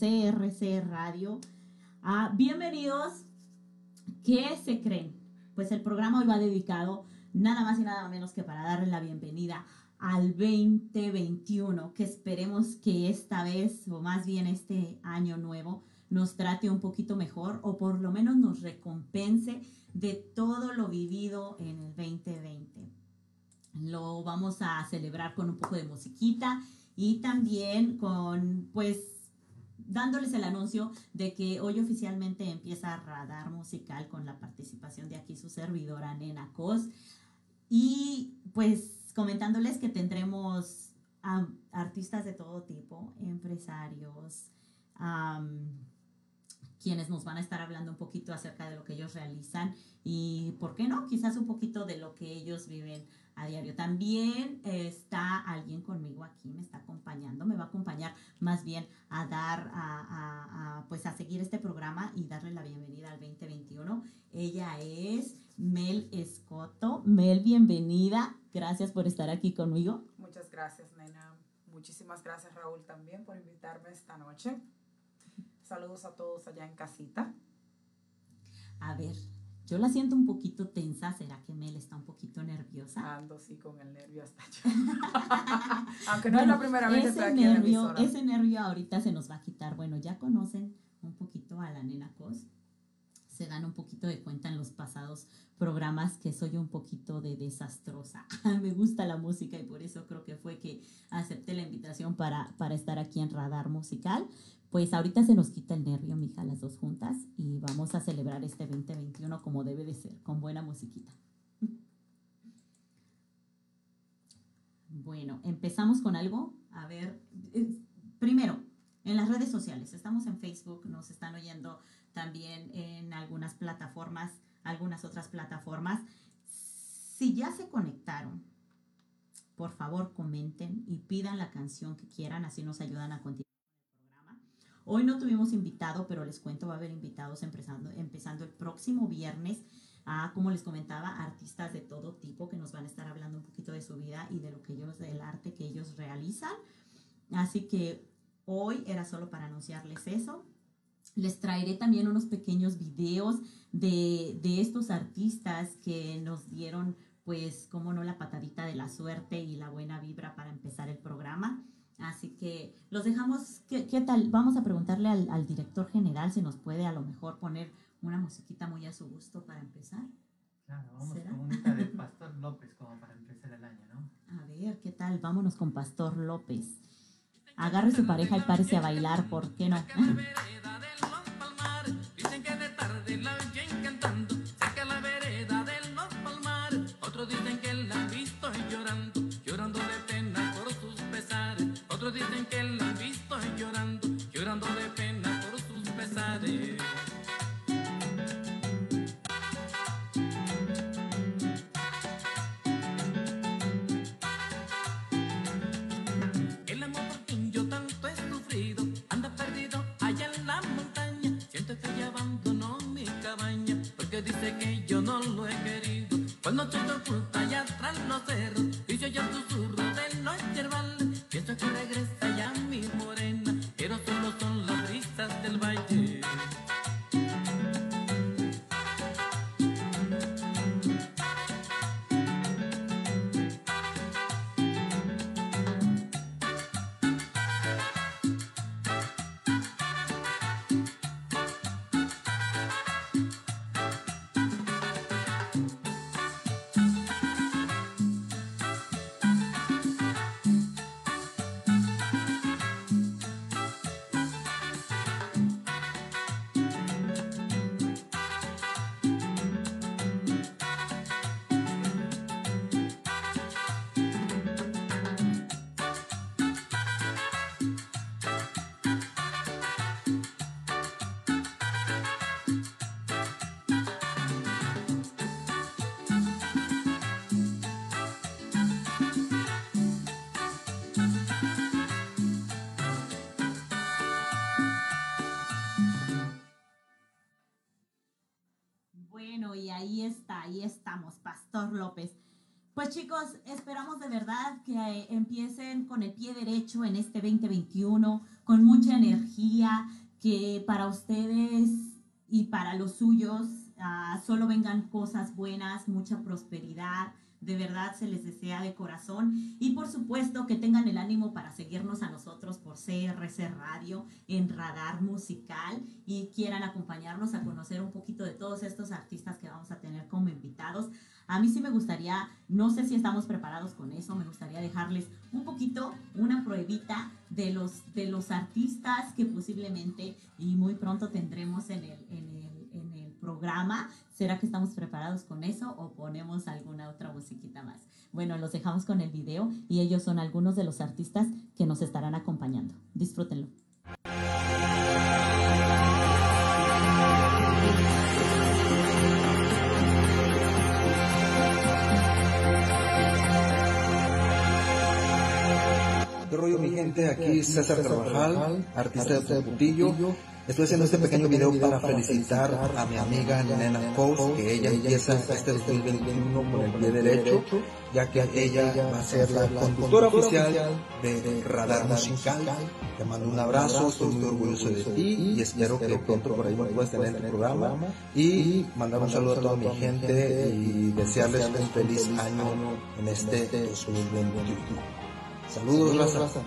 CRC Radio. Ah, bienvenidos. ¿Qué se creen? Pues el programa hoy va dedicado nada más y nada menos que para darle la bienvenida al 2021, que esperemos que esta vez, o más bien este año nuevo, nos trate un poquito mejor o por lo menos nos recompense de todo lo vivido en el 2020. Lo vamos a celebrar con un poco de musiquita y también con, pues, dándoles el anuncio de que hoy oficialmente empieza Radar Musical con la participación de aquí su servidora Nena Cos. Y pues comentándoles que tendremos artistas de todo tipo, empresarios, quienes nos van a estar hablando un poquito acerca de lo que ellos realizan y, ¿por qué no? Quizás un poquito de lo que ellos viven a diario. También está alguien conmigo aquí, me está acompañando, me va a acompañar más bien a dar, a, pues a seguir este programa y darle la bienvenida al 2021. Ella es Mel Escoto. Mel, bienvenida. Gracias por estar aquí conmigo. Muchas gracias, nena. Muchísimas gracias, Raúl, también por invitarme esta noche. Saludos a todos allá en casita. A ver, yo la siento un poquito tensa. ¿Será que Mel está un poquito nerviosa? Ando sí con el nervio hasta yo. Aunque no es la primera vez que estoy aquí nervio, en Ese nervio ahorita se nos va a quitar. Bueno, ya conocen un poquito a la nena Cos. Se dan un poquito de cuenta en los pasados programas que soy un poquito de desastrosa. Me gusta la música y por eso creo que fue que acepté la invitación para, para estar aquí en Radar Musical. Pues ahorita se nos quita el nervio, mija, las dos juntas y vamos a celebrar este 2021 como debe de ser, con buena musiquita. Bueno, empezamos con algo. A ver, eh, primero, en las redes sociales. Estamos en Facebook, nos están oyendo también en algunas plataformas, algunas otras plataformas. Si ya se conectaron, por favor comenten y pidan la canción que quieran, así nos ayudan a continuar. Hoy no tuvimos invitado, pero les cuento, va a haber invitados empezando, el próximo viernes a, como les comentaba, artistas de todo tipo que nos van a estar hablando un poquito de su vida y de lo que ellos, del arte que ellos realizan. Así que hoy era solo para anunciarles eso. Les traeré también unos pequeños videos de, de estos artistas que nos dieron, pues, como no, la patadita de la suerte y la buena vibra para empezar el programa. Así que los dejamos, ¿qué, tal? Vamos a preguntarle al, director general si nos puede a lo mejor poner una musiquita muy a su gusto para empezar. Claro, vamos con una de Pastor López como para empezar el año, ¿no? A ver, ¿qué tal? Vámonos con Pastor López. Agarre su pareja y párese a bailar, ¿por qué no? Dicen que la han visto llorando, llorando de pena por sus pesares. El amor por quien yo tanto he sufrido anda perdido allá en la montaña. Siento que ella abandonó mi cabaña porque dice que yo no lo he querido. Cuando te oculta allá atrás los cerros y yo ya susurro ahí estamos, Pastor López. Pues chicos, esperamos de verdad que eh, empiecen con el pie derecho en este 2021, con mucha energía, que para ustedes y para los suyos uh, solo vengan cosas buenas, mucha prosperidad de verdad se les desea de corazón y por supuesto que tengan el ánimo para seguirnos a nosotros por CRC Radio en Radar Musical y quieran acompañarnos a conocer un poquito de todos estos artistas que vamos a tener como invitados. A mí sí me gustaría, no sé si estamos preparados con eso, me gustaría dejarles un poquito una pruebita de los, de los artistas que posiblemente y muy pronto tendremos en el, en el, programa. ¿Será que estamos preparados con eso o ponemos alguna otra musiquita más? Bueno, los dejamos con el video y ellos son algunos de los artistas que nos estarán acompañando. Disfrútenlo. ¿Qué rollo mi gente? Aquí César Carvajal, artista de Putillo. Estoy haciendo este pequeño video para felicitar a mi amiga Nena Post, que ella empieza este 2021 con el pie derecho, ya que ella va a ser la conductora oficial de Radar Musical. Te mando un abrazo, estoy muy orgulloso de ti y espero que pronto por ahí me puedas tener en el programa. Y mandar un saludo a toda mi gente y desearles un feliz año en este 2021. Saludos, raza.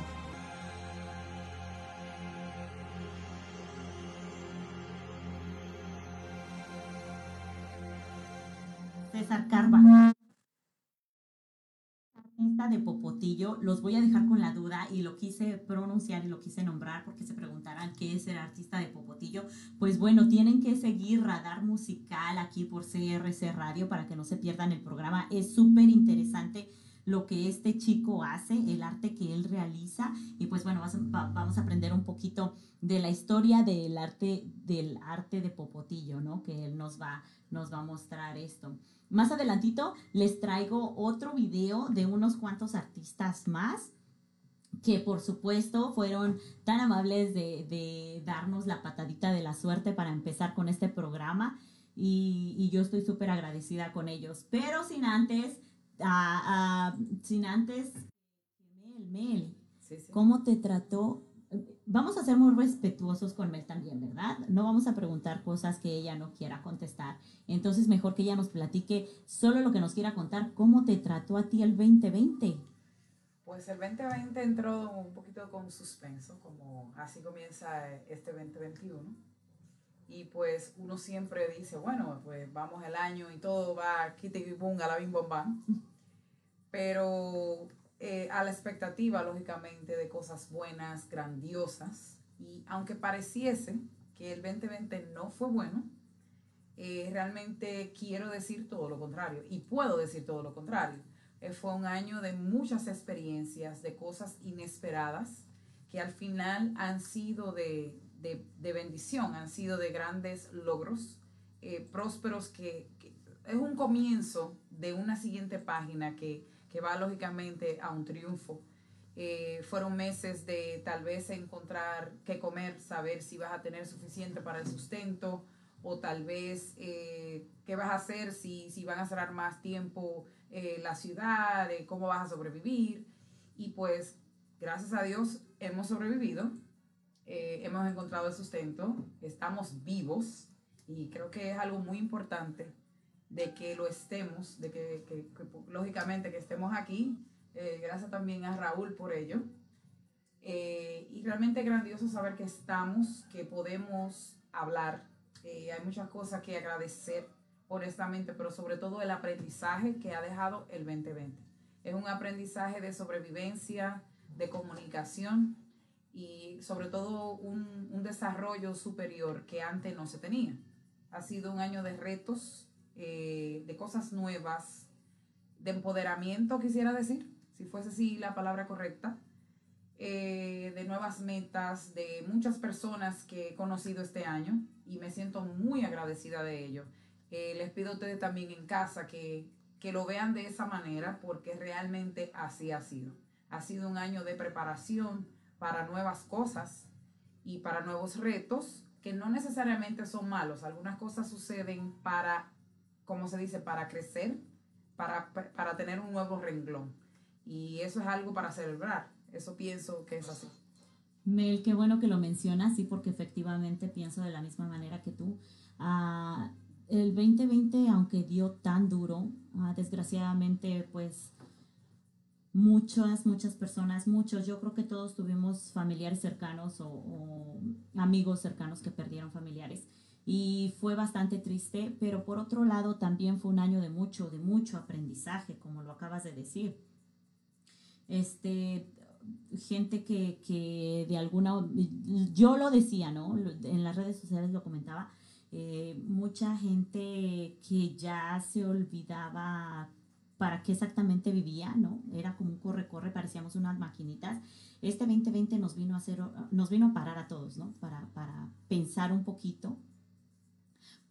César Carva. Artista de Popotillo, los voy a dejar con la duda y lo quise pronunciar y lo quise nombrar porque se preguntarán qué es el artista de Popotillo. Pues bueno, tienen que seguir Radar Musical aquí por CRC Radio para que no se pierdan el programa. Es súper interesante lo que este chico hace, el arte que él realiza. Y pues bueno, vamos a aprender un poquito de la historia del arte, del arte de Popotillo, ¿no? Que él nos va, nos va a mostrar esto. Más adelantito les traigo otro video de unos cuantos artistas más que por supuesto fueron tan amables de, de darnos la patadita de la suerte para empezar con este programa y, y yo estoy súper agradecida con ellos. Pero sin antes, sin antes, Mel, Mel, Sí, sí. ¿cómo te trató? Vamos a ser muy respetuosos con Mel también, ¿verdad? No vamos a preguntar cosas que ella no quiera contestar. Entonces, mejor que ella nos platique solo lo que nos quiera contar. ¿Cómo te trató a ti el 2020? Pues el 2020 entró un poquito con suspenso, como así comienza este 2021. Y pues uno siempre dice, bueno, pues vamos el año y todo va quite y bunga, la bim bom bam. Pero eh, a la expectativa, lógicamente, de cosas buenas, grandiosas. Y aunque pareciese que el 2020 no fue bueno, eh, realmente quiero decir todo lo contrario. Y puedo decir todo lo contrario. Eh, fue un año de muchas experiencias, de cosas inesperadas, que al final han sido de, de, de bendición, han sido de grandes logros, eh, prósperos, que, que, es un comienzo de una siguiente página que, que va lógicamente a un triunfo. Eh, fueron meses de tal vez encontrar qué comer, saber si vas a tener suficiente para el sustento o tal vez eh, qué vas a hacer si, si van a cerrar más tiempo eh, la ciudad, eh, cómo vas a sobrevivir. Y pues, gracias a Dios, hemos sobrevivido, eh, hemos encontrado el sustento, estamos vivos y creo que es algo muy importante de que lo estemos, de que, que, lógicamente que estemos aquí. Eh, gracias también a Raúl por ello. Eh, y realmente grandioso saber que estamos, que podemos hablar. Eh, hay muchas cosas que agradecer, honestamente, pero sobre todo el aprendizaje que ha dejado el 2020. Es un aprendizaje de sobrevivencia, de comunicación y sobre todo un, un desarrollo superior que antes no se tenía. Ha sido un año de retos, eh, de cosas nuevas, de empoderamiento, quisiera decir, si fuese así la palabra correcta, eh, de nuevas metas, de muchas personas que he conocido este año y me siento muy agradecida de ello. Eh, les pido a ustedes también en casa que, que lo vean de esa manera porque realmente así ha sido. Ha sido un año de preparación para nuevas cosas y para nuevos retos que no necesariamente son malos. Algunas cosas suceden para, como se dice, para crecer, para, para tener un nuevo renglón. Y eso es algo para celebrar. Eso pienso que es así. Mel, qué bueno que lo mencionas, sí, porque efectivamente pienso de la misma manera que tú. Ah, el 2020, aunque dio tan duro, ah, desgraciadamente, pues muchas, muchas personas, muchos, yo creo que todos tuvimos familiares cercanos o, o, amigos cercanos que perdieron familiares. Y fue bastante triste, pero por otro lado también fue un año de mucho, de mucho aprendizaje, como lo acabas de decir. Este, gente que, que de alguna, yo lo decía, ¿no? En las redes sociales lo comentaba, eh, mucha gente que ya se olvidaba para qué exactamente vivía, ¿no? Era como un corre-corre, parecíamos unas maquinitas. Este 2020 nos vino a hacer, nos vino a parar a todos, ¿no? Para, para pensar un poquito,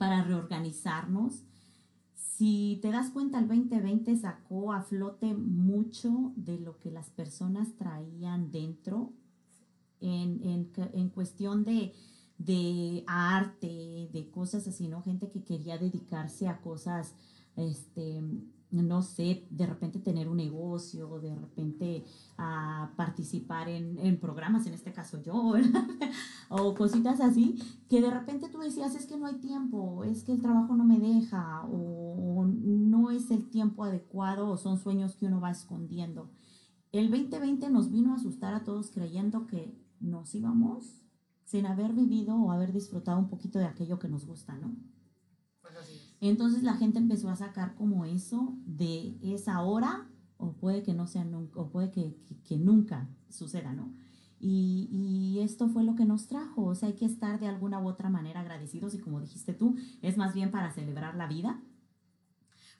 para reorganizarnos si te das cuenta, el 2020 sacó a flote mucho de lo que las personas traían dentro en, en, en cuestión de, de, arte, de cosas así, ¿no? Gente que quería dedicarse a cosas, este, no sé, de repente tener un negocio, de repente a participar en, en, programas, en este caso yo, o cositas así, que de repente tú decías, es que no hay tiempo, es que el trabajo no me deja, o, o no es el tiempo adecuado, o son sueños que uno va escondiendo. El 2020 nos vino a asustar a todos creyendo que nos íbamos sin haber vivido o haber disfrutado un poquito de aquello que nos gusta, ¿no? Entonces la gente empezó a sacar como eso de esa hora o puede que no sea nunca, o puede que, que, que nunca suceda, ¿no? Y, y, esto fue lo que nos trajo, o sea, hay que estar de alguna u otra manera agradecidos y como dijiste tú, es más bien para celebrar la vida.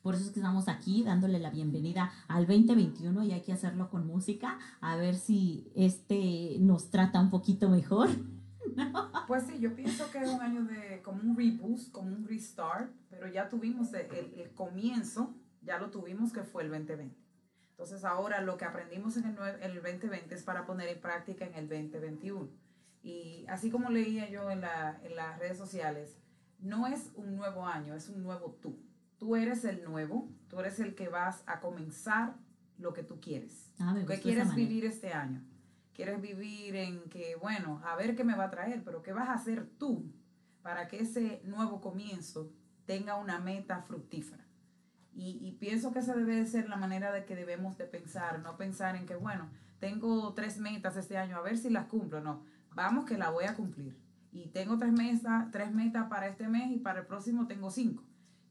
Por eso es que estamos aquí dándole la bienvenida al 2021 y hay que hacerlo con música, a ver si este nos trata un poquito mejor. Pues sí, yo pienso que es un año de como un reboost, como un restart, pero ya tuvimos el, el comienzo, ya lo tuvimos que fue el 2020. Entonces ahora lo que aprendimos en el, el 2020 es para poner en práctica en el 2021. Y así como leía yo en, la, en las redes sociales, no es un nuevo año, es un nuevo tú. Tú eres el nuevo, tú eres el que vas a comenzar lo que tú quieres. Ah, ¿Qué quieres vivir este año? Quieres vivir en que, bueno, a ver qué me va a traer, pero qué vas a hacer tú para que ese nuevo comienzo tenga una meta fructífera. Y, y, pienso que esa debe de ser la manera de que debemos de pensar, no pensar en que, bueno, tengo tres metas este año, a ver si las cumplo, no, vamos que la voy a cumplir. Y tengo tres metas, tres metas para este mes y para el próximo tengo cinco.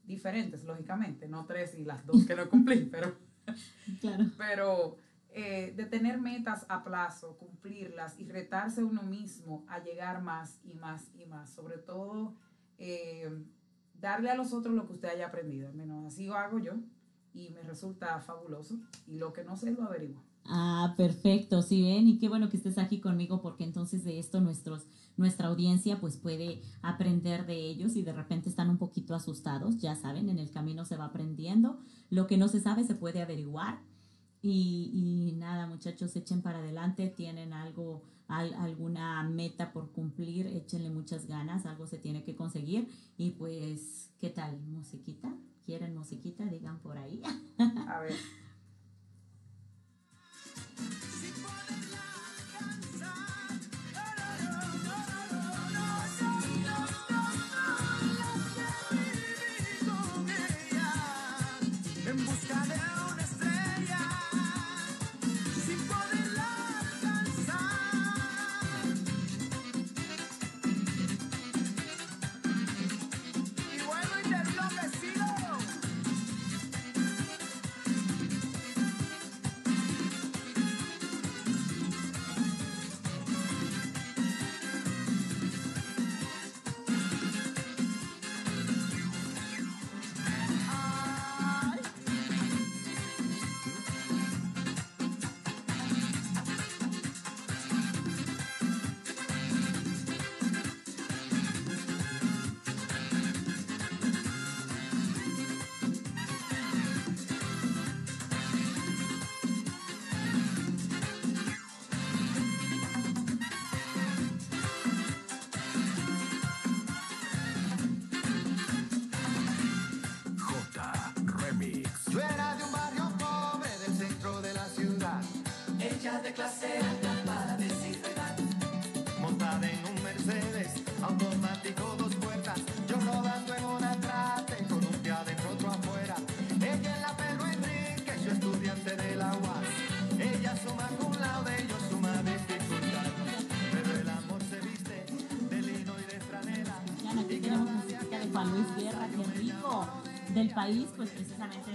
Diferentes, lógicamente, no tres y las dos que no cumplí, pero... claro. Pero eh, de tener metas a plazo, cumplirlas y retarse uno mismo a llegar más y más y más. Sobre todo, eh, darle a los otros lo que usted haya aprendido. Al menos así lo hago yo y me resulta fabuloso. Y lo que no sé lo averiguo. Ah, perfecto, sí ven, y qué bueno que estés aquí conmigo porque entonces de esto nuestros, nuestra audiencia pues puede aprender de ellos y de repente están un poquito asustados, ya saben, en el camino se va aprendiendo, lo que no se sabe se puede averiguar y, y, nada, muchachos, echen para adelante, tienen algo, al, alguna meta por cumplir, échenle muchas ganas, algo se tiene que conseguir. Y pues, ¿qué tal? ¿Musiquita? ¿Quieren musiquita? Digan por ahí. A ver. país, pues precisamente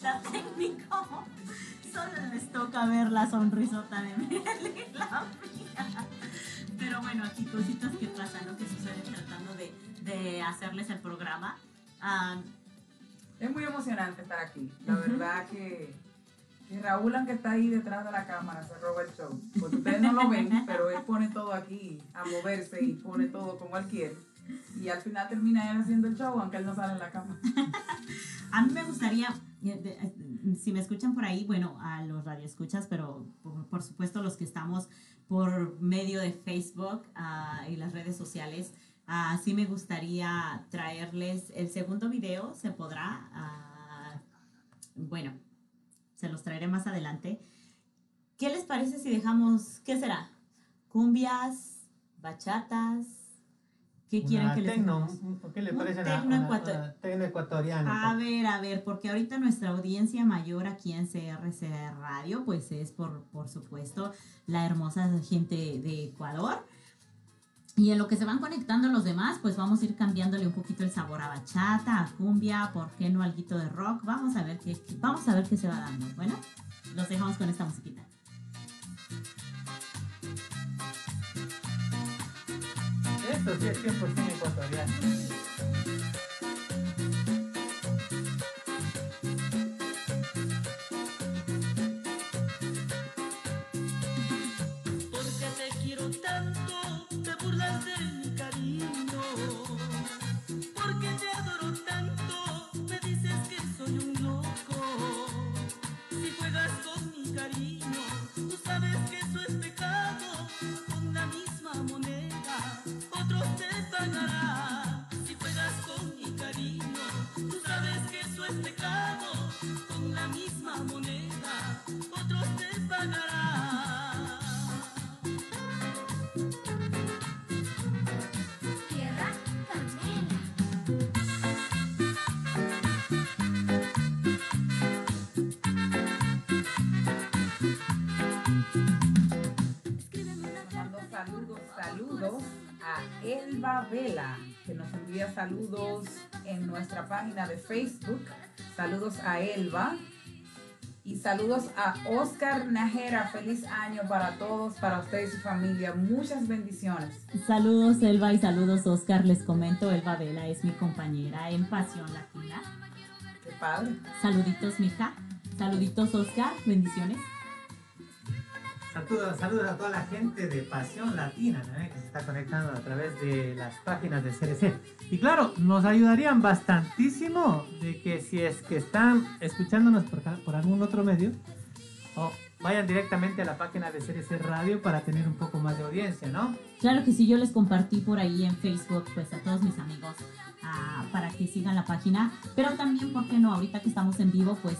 problemita técnico. Solo les toca ver la sonrisota de Mel y la mía. Pero bueno, aquí cositas que pasan, ¿no? Que suceden tratando de, de hacerles el programa. Ah, es muy emocionante estar aquí. La verdad que, que Raúl, aunque está ahí detrás de la cámara, se roba el show. Porque ustedes no lo ven, pero él pone todo aquí a moverse y pone todo como él quiere. Y al final termina él haciendo el show, aunque él no sale en la cámara. A mí me gustaría, si me escuchan por ahí, bueno, a los radioescuchas, pero por, supuesto los que estamos por medio de Facebook ah, y las redes sociales, ah, sí me gustaría traerles el segundo video, se podrá, ah, bueno, se los traeré más adelante. ¿Qué les parece si dejamos, qué será? Cumbias, bachatas, ¿qué quieren Una que les tecno, ¿Qué le parece tecno una, ecuator- una tecno ecuatoriano? A ver, a ver, porque ahorita nuestra audiencia mayor aquí en CRC Radio, pues es por, por supuesto la hermosa gente de Ecuador. Y en lo que se van conectando los demás, pues vamos a ir cambiándole un poquito el sabor a bachata, a cumbia, ¿por qué no alguito de rock? Vamos a ver qué, vamos a ver qué se va dando. Bueno, los dejamos con esta musiquita. Esto sí es 100% ecuatoriano. Saludos, a Elba Vela, que nos envía saludos en nuestra página de Facebook. Saludos a Elba. Y saludos a Oscar Najera. Feliz año para todos, para usted y su familia. Muchas bendiciones. Saludos Elba y saludos Oscar, les comento, Elba Vela es mi compañera en Pasión Latina. Qué padre. Saluditos, mija. Saluditos, Oscar. Bendiciones. Saludos, saludos a toda la gente de Pasión Latina ¿no? que se está conectando a través de las páginas de CRC. Y claro, nos ayudarían bastantísimo de que si es que están escuchándonos por, por algún otro medio, o vayan directamente a la página de CRC Radio para tener un poco más de audiencia, ¿no? Claro que sí, yo les compartí por ahí en Facebook, pues a todos mis amigos, ah, para que sigan la página. Pero también, ¿por qué no? Ahorita que estamos en vivo, pues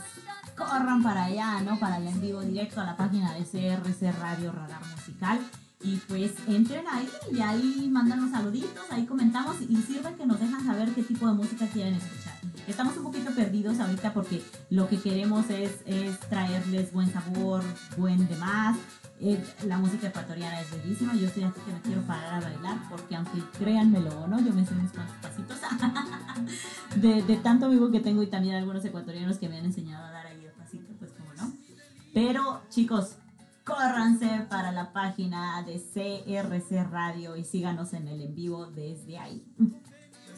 corran para allá, ¿no? Para el en vivo directo a la página de CRC Radio Radar Musical. Y pues entren ahí y ahí mandan los saluditos, ahí comentamos y sirve que nos dejan saber qué tipo de música quieren escuchar. Estamos un poquito perdidos ahorita porque lo que queremos es, es traerles buen sabor, buen demás, Eh, la música ecuatoriana es bellísima. Yo estoy aquí que me quiero parar a bailar porque aunque créanmelo o no, yo me sé unos pasitos de, de tanto vivo que tengo y también algunos ecuatorianos que me han enseñado a dar Pero chicos, córranse para la página de CRC Radio y síganos en el en vivo desde ahí.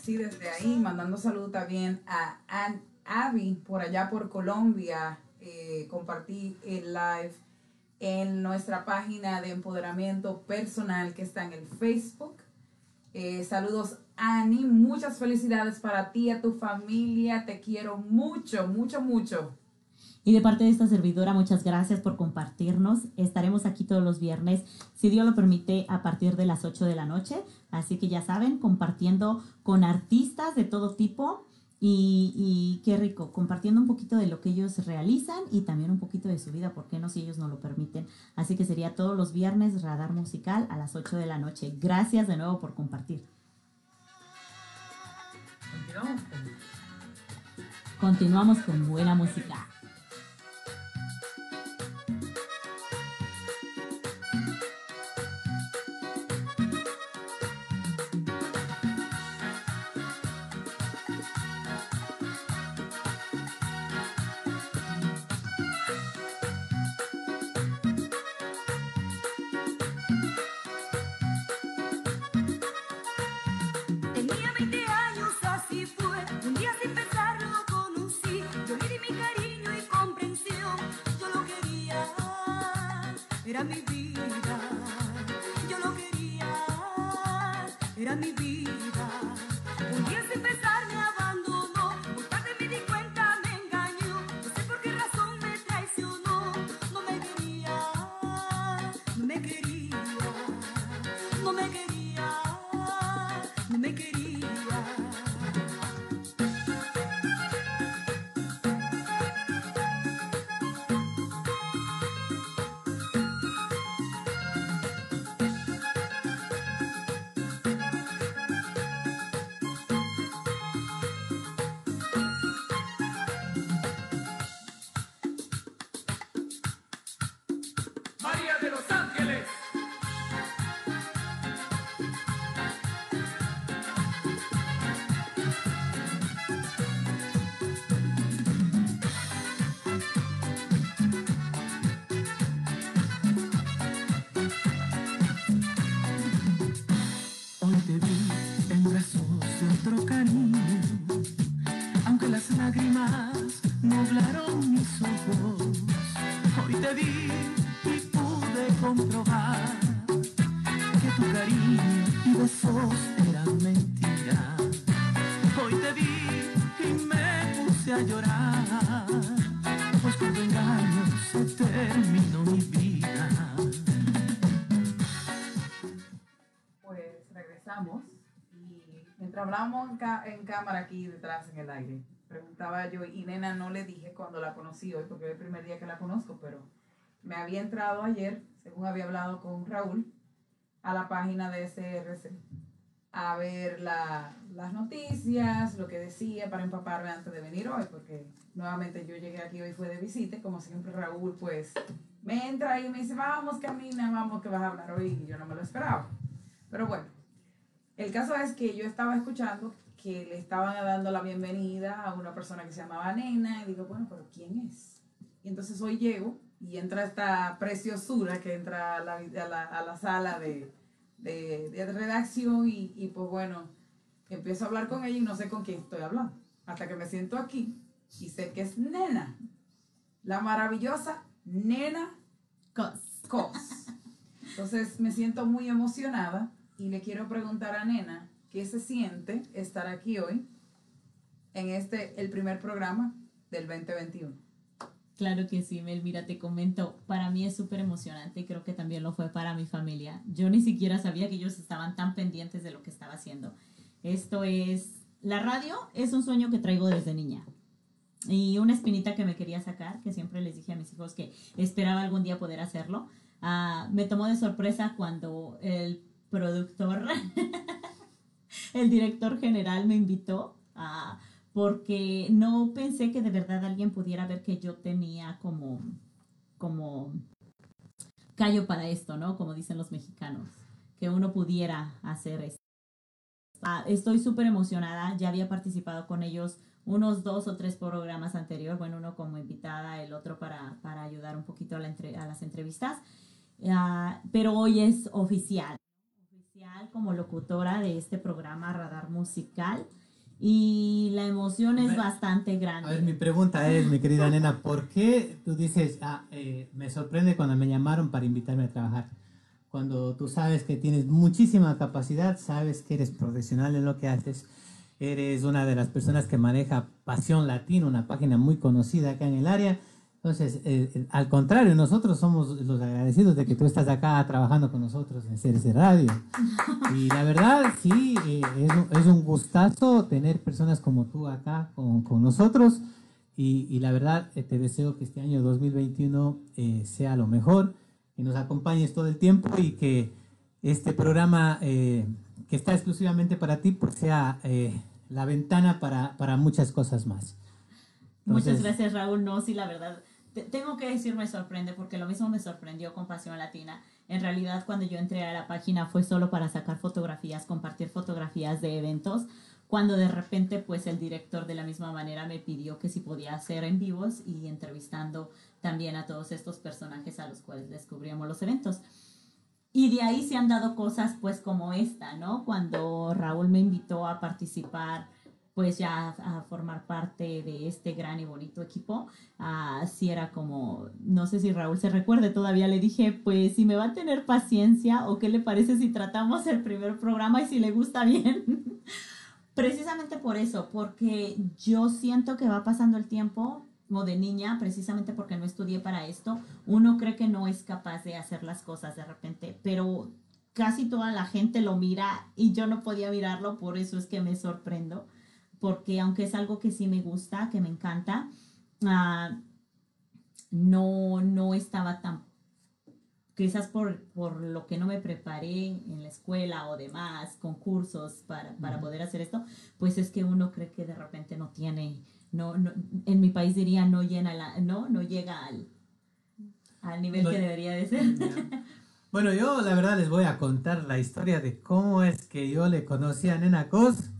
Sí, desde ahí, mandando salud también a Ann Abby, por allá por Colombia. Eh, compartí el live en nuestra página de empoderamiento personal que está en el Facebook. Eh, saludos, Ani. Muchas felicidades para ti, a tu familia. Te quiero mucho, mucho, mucho. Y de parte de esta servidora, muchas gracias por compartirnos. Estaremos aquí todos los viernes, si Dios lo permite, a partir de las 8 de la noche. Así que ya saben, compartiendo con artistas de todo tipo. Y, qué rico, compartiendo un poquito de lo que ellos realizan y también un poquito de su vida, ¿por qué no si ellos no lo permiten? Así que sería todos los viernes Radar Musical a las 8 de la noche. Gracias de nuevo por compartir. Continuamos con Continuamos con buena música. Y mientras hablamos en, en cámara aquí detrás en el aire, preguntaba yo, y nena no le dije cuando la conocí hoy, porque es el primer día que la conozco, pero me había entrado ayer, según había hablado con Raúl, a la página de SRC a ver la- las noticias, lo que decía para empaparme antes de venir hoy, porque nuevamente yo llegué aquí hoy fue de visita, como siempre Raúl pues me entra y me dice, vamos camina, vamos que vas a hablar hoy, y yo no me lo esperaba. Pero bueno, el caso es que yo estaba escuchando que le estaban dando la bienvenida a una persona que se llamaba Nena y digo, bueno, pero ¿quién es? Y entonces hoy llego y entra esta preciosura que entra a la, a la, a la sala de, de, de redacción y, y pues bueno, empiezo a hablar con ella y no sé con quién estoy hablando. Hasta que me siento aquí y sé que es Nena, la maravillosa Nena Cos. Cos. Entonces me siento muy emocionada y le quiero preguntar a Nena qué se siente estar aquí hoy en este, el primer programa del 2021. Claro que sí, Mel, mira, te comento, para mí es súper emocionante y creo que también lo fue para mi familia. Yo ni siquiera sabía que ellos estaban tan pendientes de lo que estaba haciendo. Esto es, la radio es un sueño que traigo desde niña. Y una espinita que me quería sacar, que siempre les dije a mis hijos que esperaba algún día poder hacerlo. Ah, me tomó de sorpresa cuando el productor, el director general me invitó a porque no pensé que de verdad alguien pudiera ver que yo tenía como, como, callo para esto, ¿no? Como dicen los mexicanos, que uno pudiera hacer esto. Ah, estoy súper emocionada, ya había participado con ellos unos dos o tres programas anterior, bueno, uno como invitada, el otro para, para ayudar un poquito a, la entre- a las entrevistas, Ah, pero hoy es oficial, como locutora de este programa Radar Musical y la emoción es ver, bastante A ver, grande. mi pregunta es, mi querida nena, ¿por qué tú dices, ah, eh, me sorprende cuando me llamaron para invitarme a trabajar? Cuando tú sabes que tienes muchísima capacidad, sabes que eres profesional en lo que haces, eres una de las personas que maneja Pasión Latino, una página muy conocida acá en el área. Entonces, eh, eh, al contrario, nosotros somos los agradecidos de que tú estás acá trabajando con nosotros en CRC Radio. Y la verdad, sí, eh, es, un- es un gustazo tener personas como tú acá con, con nosotros. Y, y la verdad, eh, te deseo que este año 2021 eh, sea lo mejor, que nos acompañes todo el tiempo y que este programa eh, que está exclusivamente para ti, pues sea la ventana para, para muchas cosas más. Muchas Entonces- gracias, Raúl. No, sí, la verdad, tengo que decir me sorprende porque lo mismo me sorprendió con Pasión Latina. En realidad, cuando yo entré a la página fue solo para sacar fotografías, compartir fotografías de eventos, cuando de repente, pues el director de la misma manera me pidió que si podía hacer en vivos y entrevistando también a todos estos personajes a los cuales descubríamos los eventos. Y de ahí se han dado cosas pues como esta, ¿no? Cuando Raúl me invitó a participar pues ya a, formar parte de este gran y bonito equipo, así era como, no sé si Raúl se recuerde, todavía le dije, pues si me va a tener paciencia o qué le parece si tratamos el primer programa y si le gusta bien. Precisamente por eso, porque yo siento que va pasando el tiempo, o de niña, precisamente porque no estudié para esto, uno cree que no es capaz de hacer las cosas de repente, pero casi toda la gente lo mira y yo no podía mirarlo, por eso es que me sorprendo, porque aunque es algo que sí me gusta, que me encanta, ah, no, no estaba tan quizás por, por lo que no me preparé en la escuela o demás, concursos para, para poder hacer esto, pues es que uno cree que de repente no tiene, no, no en mi país diría no llena la, no, no llega al, al nivel No- que debería de ser. Bueno, yo la verdad les voy a contar la historia de cómo es que yo le conocí a Nena Cos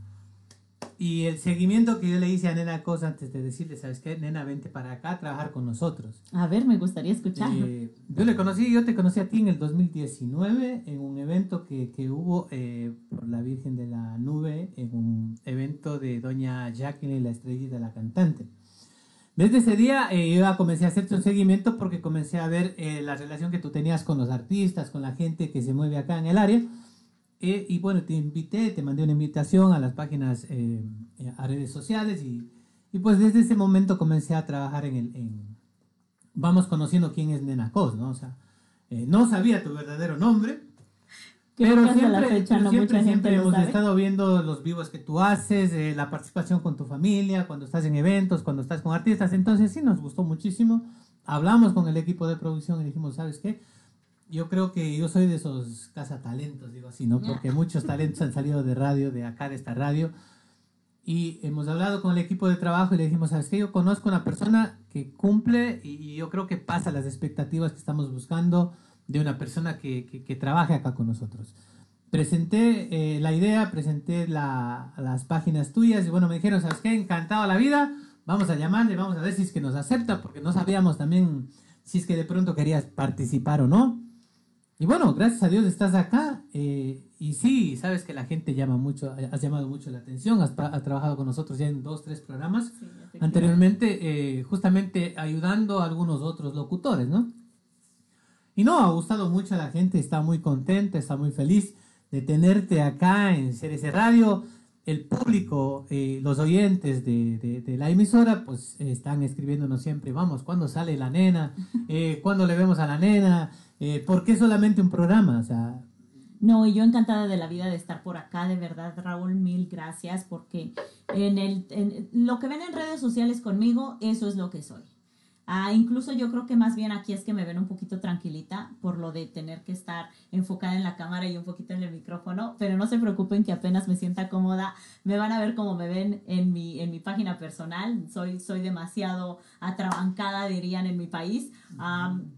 y el seguimiento que yo le hice a Nena Cos antes de decirle, ¿sabes qué? Nena, vente para acá a trabajar con nosotros. A ver, me gustaría escuchar. Eh, yo le conocí, yo te conocí a ti en el 2019 en un evento que, que hubo eh, por la Virgen de la Nube, en un evento de Doña Jacqueline, la estrellita, la cantante. Desde ese día eh, yo comencé a hacerte un seguimiento porque comencé a ver eh, la relación que tú tenías con los artistas, con la gente que se mueve acá en el área. Eh, y bueno, te invité, te mandé una invitación a las páginas, eh, a redes sociales y, y pues desde ese momento comencé a trabajar en el... En, vamos conociendo quién es Nena Cos, ¿no? O sea, eh, no sabía tu verdadero nombre, pero siempre, la fecha no siempre, mucha gente siempre lo hemos estado viendo los vivos que tú haces, eh, la participación con tu familia, cuando estás en eventos, cuando estás con artistas. Entonces sí nos gustó muchísimo. Hablamos con el equipo de producción y dijimos, ¿sabes qué? Yo creo que yo soy de esos cazatalentos, digo así, ¿no? Porque muchos talentos han salido de radio, de acá, de esta radio. Y hemos hablado con el equipo de trabajo y le dijimos, ¿sabes qué? Yo conozco una persona que cumple y yo creo que pasa las expectativas que estamos buscando de una persona que, que, que trabaje acá con nosotros. Presenté eh, la idea, presenté la- las páginas tuyas y bueno, me dijeron, ¿sabes qué? Encantado la vida, vamos a llamarle, vamos a ver si es que nos acepta, porque no sabíamos también si es que de pronto querías participar o no. Y bueno, gracias a Dios estás acá. eh, y sí, sabes que la gente llama mucho, has llamado mucho la atención, has, trabajado con nosotros ya en dos, tres programas Sí, anteriormente, eh, justamente ayudando a algunos otros locutores, ¿no? Y no, ha gustado mucho a la gente, está muy contenta, está muy feliz de tenerte acá en CRC Radio. El público, eh, los oyentes de, de- de la emisora, pues están escribiéndonos siempre, vamos, ¿cuándo sale la nena? Eh, ¿Cuándo le vemos a la nena? Eh, ¿Por qué solamente un programa? O sea, No, y yo encantada de la vida de estar por acá, de verdad, Raúl, mil gracias, porque en el, en- lo que ven en redes sociales conmigo, eso es lo que soy. Ah, incluso yo creo que más bien aquí es que me ven un poquito tranquilita por lo de tener que estar enfocada en la cámara y un poquito en el micrófono, pero no se preocupen que apenas me sienta cómoda, me van a ver como me ven en mi, en mi página personal, soy, soy demasiado atrabancada, dirían en mi país. Am,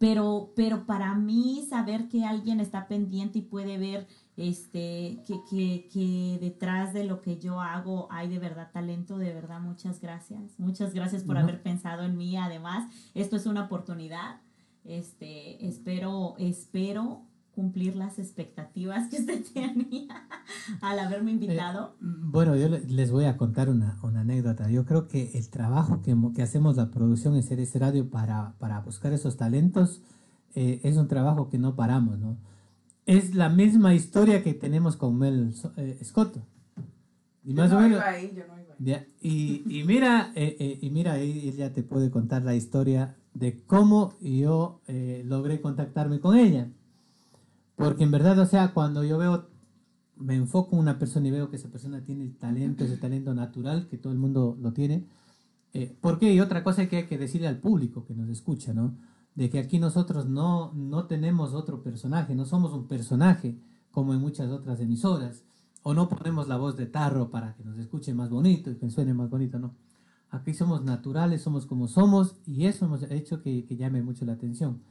pero, pero para mí saber que alguien está pendiente y puede ver este, que, que, que detrás de lo que yo hago hay de verdad talento, de verdad muchas gracias. Muchas gracias por haber pensado en mí. Además, esto es una oportunidad. Este, espero, espero cumplir las expectativas que usted tenía al haberme invitado. Bueno, yo le- les voy a contar una, una anécdota. Yo creo que el trabajo que, que hacemos la producción en Ceres Radio para, para buscar esos talentos eh, es un trabajo que no paramos, ¿no? Es la misma historia que tenemos con Mel eh, Scotto. Y Yo más o no menos... iba ahí, yo no iba ahí. Ya, y, y mira, eh, eh, y mira, ella te puede contar la historia de cómo yo eh, logré contactarme con ella. Porque en verdad, o sea, cuando yo veo, me enfoco en una persona y veo que esa persona tiene el talento, ese talento natural, que todo el mundo lo tiene. Eh, ¿Por qué? Y otra cosa que hay que decirle al público que nos escucha, ¿no? De que aquí nosotros no, no tenemos otro personaje, no somos un personaje como en muchas otras emisoras. O no ponemos la voz de tarro para que nos escuche más bonito y que suene más bonito, no. Aquí somos naturales, somos como somos y eso hemos hecho que, que llame mucho la atención.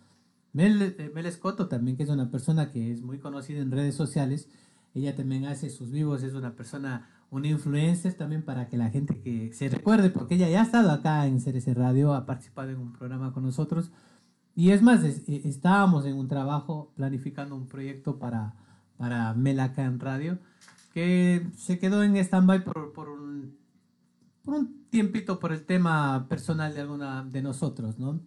Mel, eh, Mel Escoto también, que es una persona que es muy conocida en redes sociales, ella también hace sus vivos, es una persona, una influencer también para que la gente que se recuerde, porque ella ya ha estado acá en CRC Radio, ha participado en un programa con nosotros, y es más, eh, estábamos en un trabajo planificando un proyecto para, para Mel acá en radio, que se quedó en stand-by por, por un, por un tiempito por el tema personal de alguna de nosotros, ¿no?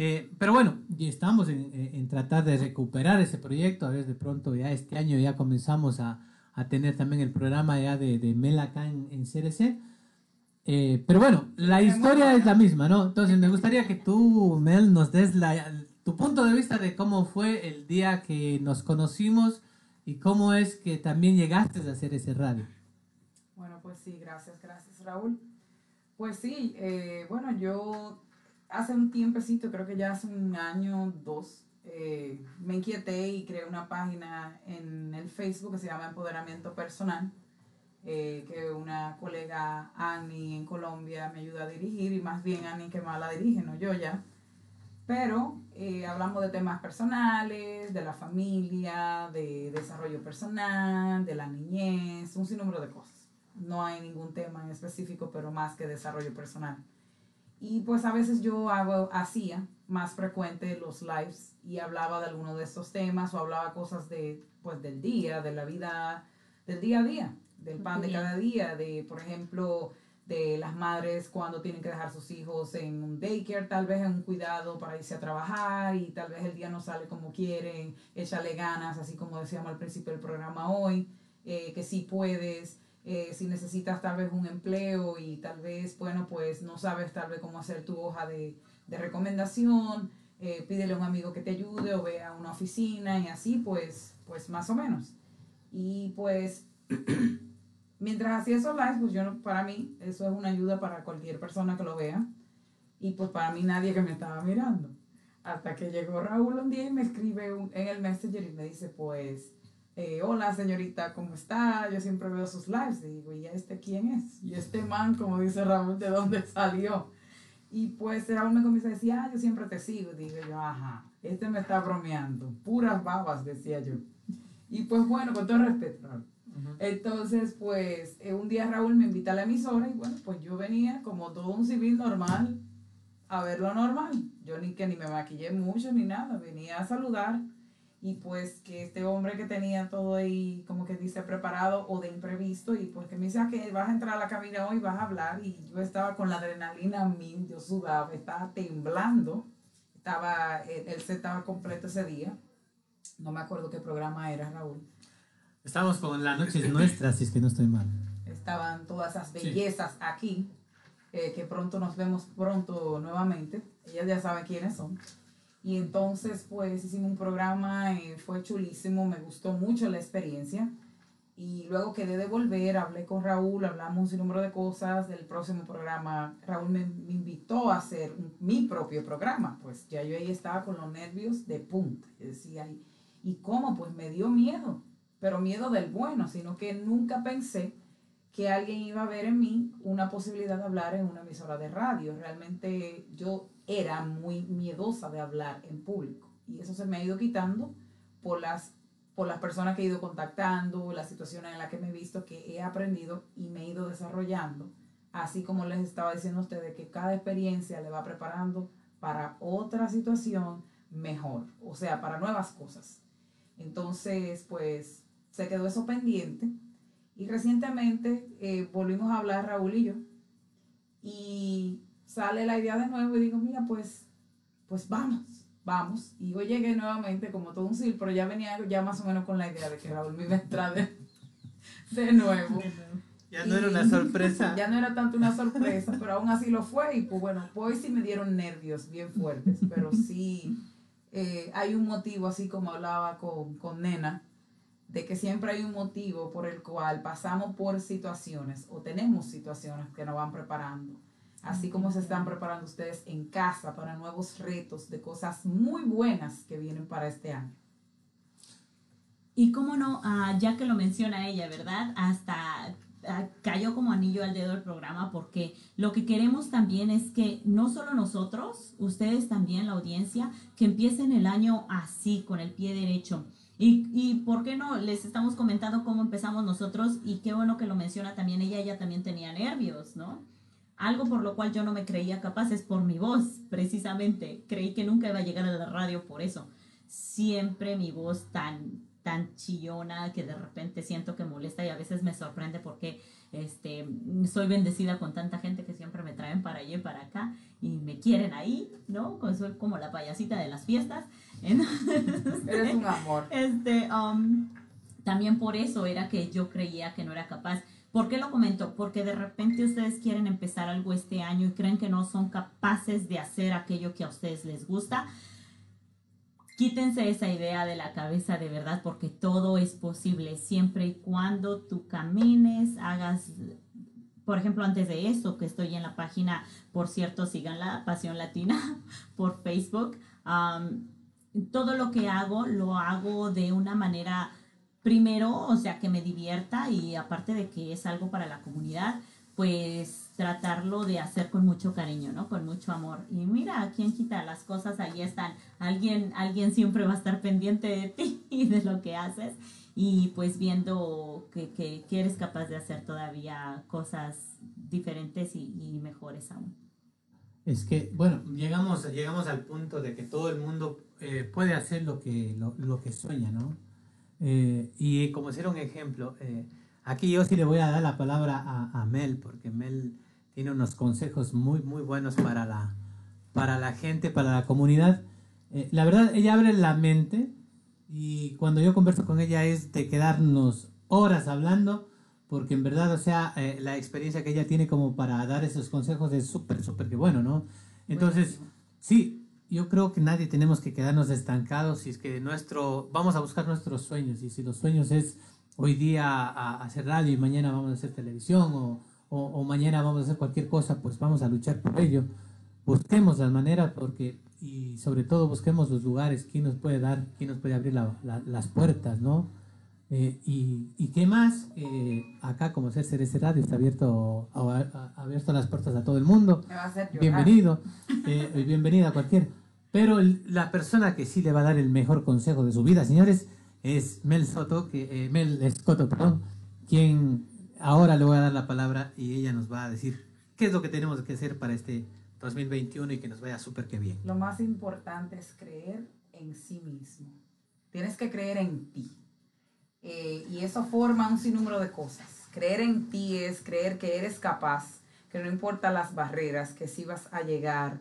Eh, pero bueno, y estamos en, en- tratar de recuperar ese proyecto. A ver, de pronto ya este año ya comenzamos a, a tener también el programa ya de, de Mel acá en, en CRC. Eh, pero bueno, la historia es la misma, ¿no? Entonces me gustaría que tú, Mel, nos des la, tu punto de vista de cómo fue el día que nos conocimos y cómo es que también llegaste a hacer ese radio. Bueno, pues sí, gracias, gracias Raúl. Pues sí, eh, bueno, yo hace un tiempecito, creo que ya hace un año, dos, eh, me inquieté y creé una página en el Facebook que se llama Empoderamiento Personal, eh, que una colega Annie en Colombia me ayuda a dirigir y más bien Annie que más la dirige, no yo ya. Pero eh, hablamos de temas personales, de la familia, de desarrollo personal, de la niñez, un sinnúmero de cosas. No hay ningún tema en específico, pero más que desarrollo personal. Y pues a veces yo hago, hacía más frecuente los lives y hablaba de alguno de estos temas o hablaba cosas de, pues, del día, de la vida, del día a día, del pan de cada día, de, por ejemplo, de las madres cuando tienen que dejar sus hijos en un daycare, tal vez en un cuidado para irse a trabajar y tal vez el día no sale como quieren, échale ganas, así como decíamos al principio del programa hoy, eh, que sí puedes, eh, si necesitas tal vez un empleo y tal vez, bueno, pues no sabes tal vez cómo hacer tu hoja de, de recomendación, eh, pídele a un amigo que te ayude o ve a una oficina y así, pues, pues más o menos. Y pues mientras hacía esos lives, pues yo, para mí, eso es una ayuda para cualquier persona que lo vea. Y pues para mí nadie que me estaba mirando. Hasta que llegó Raúl un día y me escribe un- en el Messenger y me dice, pues, eh, hola señorita, ¿cómo está? Yo siempre veo sus lives. Y digo, ¿y este quién es? Y este man, como dice Raúl, ¿de dónde salió? Y pues Raúl me comienza a decir, ah, yo siempre te sigo. Digo yo, ajá, este me está bromeando. Puras babas, decía yo. Y pues bueno, con todo respeto, Raúl. Entonces, pues, eh, un día Raúl me invita a la emisora y bueno, pues yo venía como todo un civil normal a ver lo normal. Yo ni que ni me maquillé mucho ni nada, venía a saludar y pues que este hombre que tenía todo ahí como que dice preparado o de imprevisto y pues que me dice "Ah, que vas a entrar a la cabina hoy, vas a hablar y yo estaba con la adrenalina a mil, yo sudaba, estaba temblando, estaba, el, el set estaba completo ese día, no me acuerdo qué programa era Raúl. Estamos con la noche es nuestra, si es que no estoy mal. estaban todas esas Sí. bellezas aquí, eh, que pronto nos vemos pronto nuevamente. Ellas ya saben quiénes son. Y entonces, pues hicimos un programa, eh, fue chulísimo, me gustó mucho la experiencia. Y luego quedé de volver, hablé con Raúl, hablamos un sinnúmero de cosas del próximo programa. Raúl me, me invitó a hacer un- mi propio programa, pues ya yo ahí estaba con los nervios de punta. Yo decía, ¿y, ¿y cómo? Pues me dio miedo, pero miedo del bueno, sino que nunca pensé que alguien iba a ver en mí una posibilidad de hablar en una emisora de radio. Realmente yo era muy miedosa de hablar en público. Y eso se me ha ido quitando por las, por las personas que he ido contactando, las situaciones en las que me he visto, que he aprendido y me he ido desarrollando. Así como les estaba diciendo a ustedes, que cada experiencia le va preparando para otra situación mejor, o sea, para nuevas cosas. Entonces, pues se quedó eso pendiente. Y recientemente eh, volvimos a hablar Raúl y yo. Y sale la idea de nuevo y digo, mira, pues, pues vamos, vamos. Y yo llegué nuevamente como todo un sil, pero ya venía ya más o menos con la idea de que Raúl me iba a entrar de, de nuevo. Ya no era una sorpresa. Ya no era tanto una sorpresa, pero aún así lo fue. Y pues bueno, pues sí me dieron nervios bien fuertes, pero sí eh, hay un motivo, así como hablaba con, con Nena, de que siempre hay un motivo por el cual pasamos por situaciones o tenemos situaciones que nos van preparando. Así como se están preparando ustedes en casa para nuevos retos de cosas muy buenas que vienen para este año. Y cómo no, ah, ya que lo menciona ella, ¿verdad? Hasta ah, cayó como anillo al dedo el programa porque lo que queremos también es que no solo nosotros, ustedes también, la audiencia, que empiecen el año así, con el pie derecho. Y, y por qué no, les estamos comentando cómo empezamos nosotros y qué bueno que lo menciona también ella, ella también tenía nervios, ¿no? Algo por lo cual yo no me creía capaz es por mi voz, precisamente. Creí que nunca iba a llegar a la radio por eso. Siempre mi voz tan tan chillona que de repente siento que molesta y a veces me sorprende porque este soy bendecida con tanta gente que siempre me traen para allá y para acá y me quieren ahí, ¿no? Soy como la payasita de las fiestas. Entonces, Eres un amor. este, um, también por eso era que yo creía que no era capaz. ¿Por qué lo comento? Porque de repente ustedes quieren empezar algo este año y creen que no son capaces de hacer aquello que a ustedes les gusta. Quítense esa idea de la cabeza de verdad porque todo es posible siempre y cuando tú camines, hagas, por ejemplo, antes de eso, que estoy en la página, por cierto, sigan la Pasión Latina por Facebook. todo lo que hago lo hago de una manera primero, o sea, que me divierta y aparte de que es algo para la comunidad, pues tratarlo de hacer con mucho cariño, ¿no? Con mucho amor. Y mira, quién quita las cosas, ahí están. Alguien, alguien siempre va a estar pendiente de ti y de lo que haces y pues viendo que, que, que eres capaz de hacer todavía cosas diferentes y, mejores aún. Es que, bueno, llegamos, llegamos al punto de que todo el mundo eh, puede hacer lo que, lo, lo que sueña, ¿no? Eh, y como ser un ejemplo, eh, aquí yo sí le voy a dar la palabra a, a Mel, porque Mel tiene unos consejos muy, muy buenos para la, para la gente, para la comunidad. Eh, la verdad, ella abre la mente y cuando yo converso con ella es de quedarnos horas hablando, porque en verdad, o sea, eh, la experiencia que ella tiene como para dar esos consejos es súper, súper que bueno, ¿no? Entonces, sí, yo creo que nadie tenemos que quedarnos estancados si es que nuestro, vamos a buscar nuestros sueños y si los sueños es hoy día hacer radio y mañana vamos a hacer televisión o, o, o mañana vamos a hacer cualquier cosa, pues vamos a luchar por ello. Busquemos las maneras porque, y sobre todo busquemos los lugares, quién nos puede dar, quién nos puede abrir la- la- las puertas, ¿no? Eh, y, y qué más, Eh, acá como CRC Radio está abierto, a- a- abierto las puertas a todo el mundo. Me va a. Bienvenido, eh, y bienvenida a cualquier. Pero el- la persona que sí le va a dar el mejor consejo de su vida, señores, es Mel Soto, que, eh, Mel Escoto, perdón, quien ahora le voy a dar la palabra y ella nos va a decir qué es lo que tenemos que hacer para este 2021 y que nos vaya súper que bien. Lo más importante es creer en sí mismo. Tienes que creer en ti. Eh, y eso forma un sinnúmero de cosas. Creer en ti es creer que eres capaz, que no importa las barreras, que sí vas a llegar,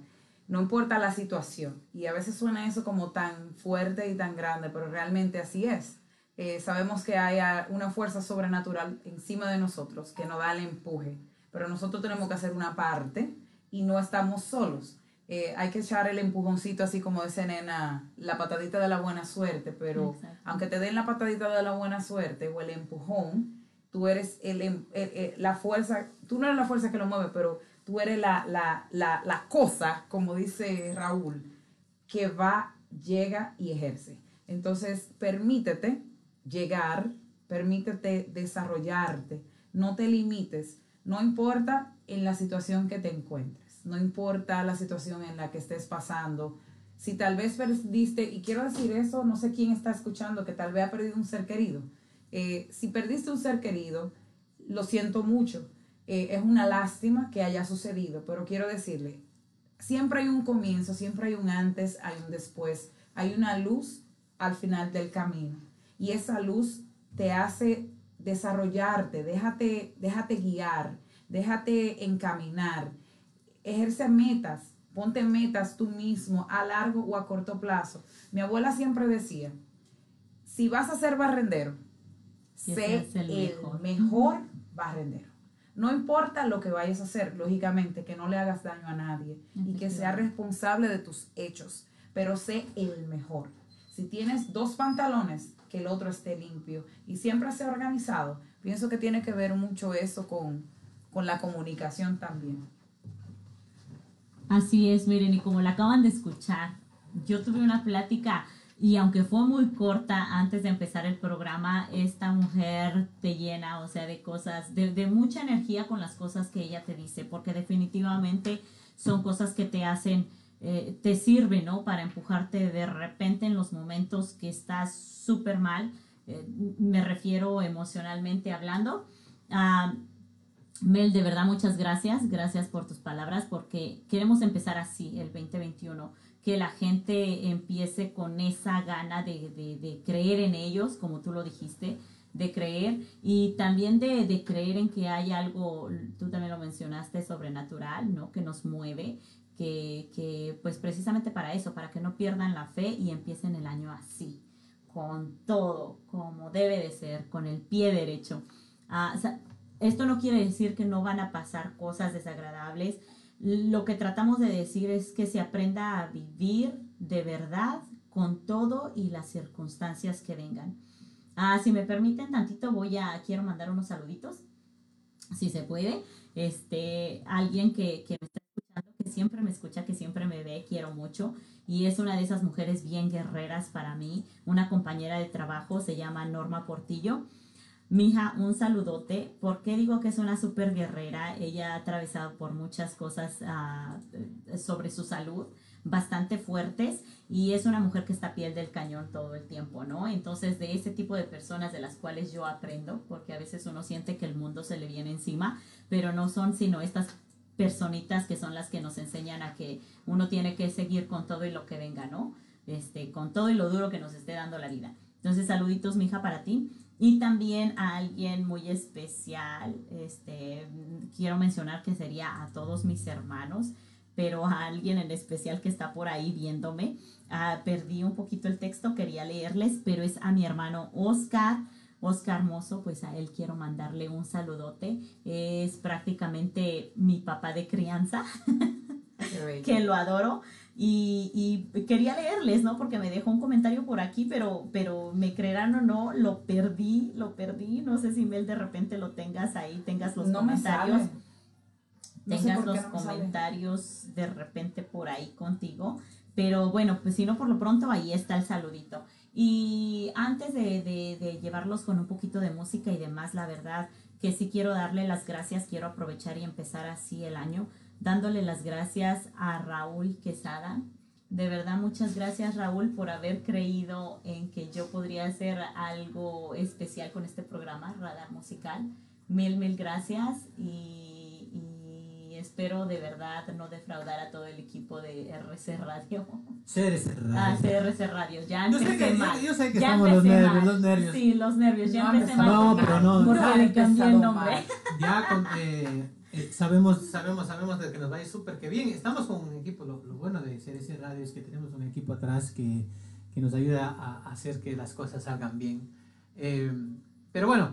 no importa la situación. Y a veces suena eso como tan fuerte y tan grande, pero realmente así es. Eh, sabemos que hay una fuerza sobrenatural encima de nosotros que nos da el empuje, pero nosotros tenemos que hacer una parte y no estamos solos. Eh, hay que echar el empujoncito, así como dice nena, la patadita de la buena suerte, pero Exacto. aunque te den la patadita de la buena suerte o el empujón, tú eres el, em- el- el- la fuerza, tú no eres la fuerza que lo mueve, pero tú eres la, la, la, la cosa, como dice Raúl, que va, llega y ejerce. Entonces, permítete llegar, permítete desarrollarte, no te limites, no importa en la situación que te encuentres, no importa la situación en la que estés pasando. Si tal vez perdiste, y quiero decir eso, no sé quién está escuchando, que tal vez ha perdido un ser querido. Eh, si perdiste un ser querido, lo siento mucho. Eh, es una lástima que haya sucedido, pero quiero decirle, siempre hay un comienzo, siempre hay un antes, hay un después, hay una luz al final del camino. Y esa luz te hace desarrollarte, déjate, déjate guiar, déjate encaminar, ejerce metas, ponte metas tú mismo a largo o a corto plazo. Mi abuela siempre decía, si vas a ser barrendero, sé el el mejor. mejor barrendero. No importa lo que vayas a hacer, lógicamente, que no le hagas daño a nadie y que sea Efectivamente. responsable de tus hechos, pero sé el mejor. Si tienes dos pantalones, que el otro esté limpio y siempre sea organizado, pienso que tiene que ver mucho eso con, con la comunicación también. Así es, miren, y como la acaban de escuchar, yo tuve una plática y aunque fue muy corta antes de empezar el programa, esta mujer te llena, o sea, de cosas, de, mucha energía con las cosas que ella te dice, porque definitivamente son cosas que te hacen, eh, te sirven, ¿no? Para empujarte de repente en los momentos que estás súper mal, eh, me refiero emocionalmente hablando. Ah, Mel, de verdad muchas gracias, gracias por tus palabras porque queremos empezar así el 2021, que la gente empiece con esa gana de, de- de creer en ellos, como tú lo dijiste, de creer y también de, de creer en que hay algo, tú también lo mencionaste, sobrenatural, ¿no? Que nos mueve, que, que pues precisamente para eso, para que no pierdan la fe y empiecen el año así, con todo, como debe de ser, con el pie derecho. Sea, esto no quiere decir que no van a pasar cosas desagradables. Lo que tratamos de decir es que se aprenda a vivir de verdad con todo y las circunstancias que vengan. Ah, si me permiten tantito, voy a, quiero mandar unos saluditos, si se puede. Este, alguien que, que me está escuchando, que siempre me escucha, que siempre me ve, quiero mucho. Y es una de esas mujeres bien guerreras para mí, una compañera de trabajo, se llama Norma Portillo. Mija, un saludote. ¿Por qué digo que es una súper guerrera? Ella ha atravesado por muchas cosas ah, eh, sobre su salud bastante fuertes y es una mujer que está a piel del cañón todo el tiempo, ¿no? Entonces, de ese tipo de personas de las cuales yo aprendo, porque a veces uno siente que el mundo se le viene encima, pero no son sino estas personitas que son las que nos enseñan a que uno tiene que seguir con todo y lo que venga, ¿no? Este, con todo y lo duro que nos esté dando la vida. Entonces, saluditos, mija, para ti. Y también a alguien muy especial, este, quiero mencionar que sería a todos mis hermanos, pero a alguien en especial que está por ahí viéndome. Ah, perdí un poquito el texto, quería leerles, pero es a mi hermano Oscar. Oscar Mozo, pues a él quiero mandarle un saludote. Es prácticamente mi papá de crianza que lo adoro. Y, y quería leerles, ¿no? Porque me dejó un comentario por aquí, pero, pero me creerán o no, lo perdí, lo perdí. No sé si Mel de repente lo tengas ahí, tengas los no comentarios. No tengas los no comentarios de repente por ahí contigo. Pero bueno, pues si no, por lo pronto ahí está el saludito. Y antes de, de- de llevarlos con un poquito de música y demás, la verdad que sí quiero darle las gracias, quiero aprovechar y empezar así el año, dándole las gracias a Raúl Quesada. De verdad, muchas gracias Raúl por haber creído en que yo podría hacer algo especial con este programa, Radar Musical. Mil, mil gracias y, y espero de verdad no defraudar a todo el equipo de RC Radio. CRC Ah, Radio. CRC Radio, ya Yo sé empecé que- mal. yo- yo sé que Ya estamos los empecé nervios, mal. los nervios. Sí, los nervios, ya No, empecé mal. No, pero no, Porque no le cambié el nombre. mal. Ya con- eh, eh, sabemos, sabemos, sabemos de que nos va a ir súper que bien. Estamos con un equipo, lo, lo bueno de CRC Radio es que tenemos un equipo atrás que, que nos ayuda a, a hacer que las cosas salgan bien. Eh, pero bueno,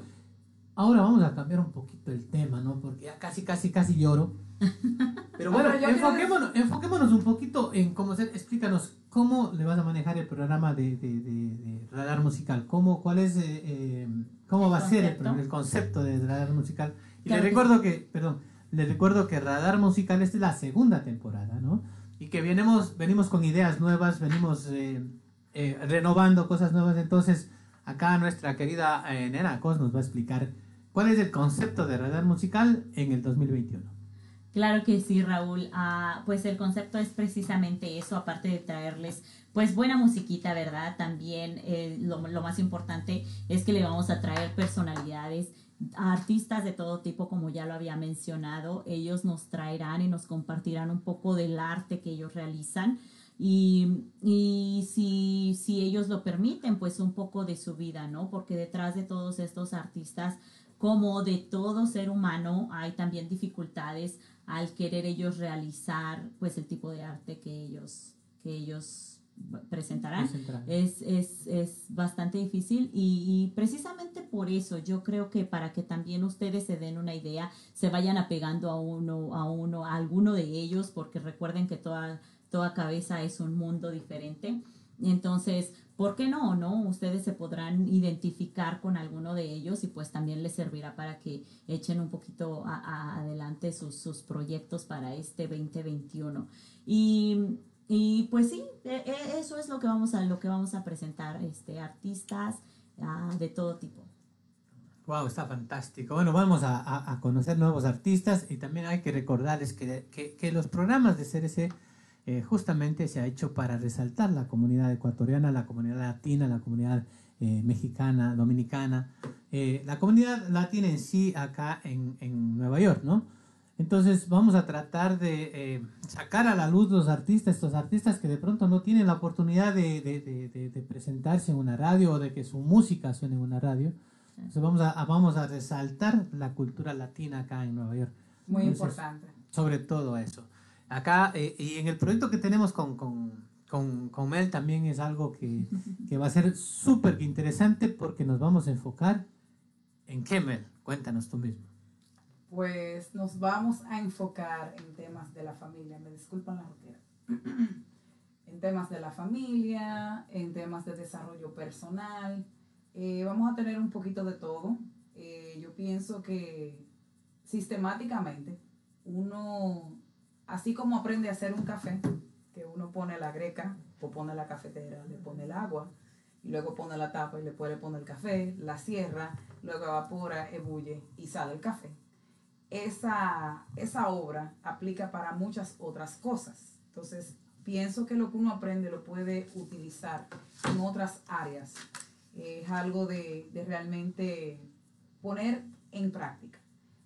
ahora vamos a cambiar un poquito el tema, ¿no? Porque ya casi, casi, casi lloro. Pero bueno, yo quiero enfoquémonos, enfoquémonos un poquito en cómo ser, explícanos cómo le vas a manejar el programa de, de, de- de radar musical, cómo, cuál es, eh, eh, cómo va a ser el, el concepto de radar musical. Y Claro le recuerdo que, perdón, le recuerdo que radar musical es la segunda temporada, ¿no? Y que venimos, venimos con ideas nuevas, venimos eh, eh, renovando cosas nuevas, entonces acá nuestra querida eh, Nena Cos nos va a explicar cuál es el concepto de radar musical en el 2021. Claro que sí, Raúl. Ah, pues el concepto es precisamente eso, aparte de traerles pues buena musiquita, ¿verdad? También eh, lo más importante es que le vamos a traer personalidades, artistas de todo tipo, como ya lo había mencionado. Ellos nos traerán y nos compartirán un poco del arte que ellos realizan. Y, y si, si ellos lo permiten, pues un poco de su vida, ¿no? Porque detrás de todos estos artistas, como de todo ser humano, hay también dificultades al querer ellos realizar pues el tipo de arte que ellos, que ellos presentarán. Presentarán. Es, es, es bastante difícil y, y precisamente por eso yo creo que para que también ustedes se den una idea, se vayan apegando a uno, a uno, a alguno de ellos, porque recuerden que toda, toda cabeza es un mundo diferente. Entonces, ¿por qué no? ¿No? Ustedes se podrán identificar con alguno de ellos y pues también les servirá para que echen un poquito a- a- adelante sus, sus proyectos para este 2021. Y, y pues sí, e- e- eso es lo que vamos a, lo que vamos a presentar, este, artistas ah, de todo tipo. Wow, está fantástico. Bueno, vamos a, a- conocer nuevos artistas y también hay que recordarles que, que- que los programas de CRC eh, justamente se ha hecho para resaltar la comunidad ecuatoriana, la comunidad latina, la comunidad eh, mexicana, dominicana, eh, la comunidad latina en sí acá en, en Nueva York, ¿no? Entonces vamos a tratar de eh, sacar a la luz los artistas, estos artistas que de pronto no tienen la oportunidad de, de- de- de- de presentarse en una radio o de que su música suene en una radio. Entonces vamos a, a- vamos a resaltar la cultura latina acá en Nueva York, Muy Entonces, importante. sobre todo eso. Acá, eh, y en el proyecto que tenemos con, con, con, con Mel también es algo que, que va a ser súper interesante porque nos vamos a enfocar en qué, Mel. Cuéntanos tú mismo. Pues nos vamos a enfocar en temas de la familia. Me disculpan la roquera. en temas de la familia, en temas de desarrollo personal. Eh, vamos a tener un poquito de todo. Eh, yo pienso que sistemáticamente uno, así como aprende a hacer un café, que uno pone la greca, o pone la cafetera, le pone el agua, y luego pone la tapa y le puede poner el café, la cierra, luego evapora, ebulle y sale el café esa, esa obra aplica para muchas otras cosas. Entonces, pienso que lo que uno aprende lo puede utilizar en otras áreas. Es algo de, de realmente poner en práctica.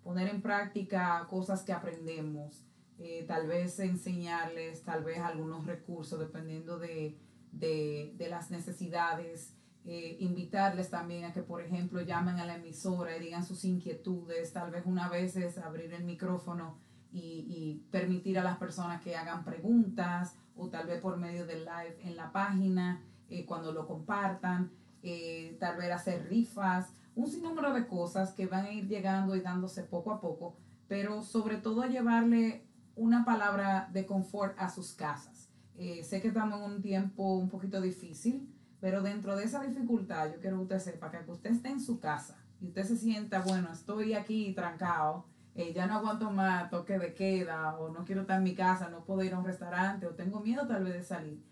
Poner en práctica cosas que aprendemos. eh, tal vez enseñarles, tal vez algunos recursos, dependiendo de, de, de las necesidades eh, invitarles también a que, por ejemplo, llamen a la emisora y digan sus inquietudes, tal vez una vez es abrir el micrófono y, y permitir a las personas que hagan preguntas o tal vez por medio del live en la página, eh, cuando lo compartan, eh, tal vez hacer rifas, un sinnúmero de cosas que van a ir llegando y dándose poco a poco, pero sobre todo llevarle una palabra de confort a sus casas. Sé que estamos en un tiempo un poquito difícil, pero dentro de esa dificultad, yo quiero que usted sepa que usted esté en su casa y usted se sienta, bueno, estoy aquí trancado, eh, ya no aguanto más toque de queda, o no quiero estar en mi casa, no puedo ir a un restaurante, o tengo miedo tal vez de salir.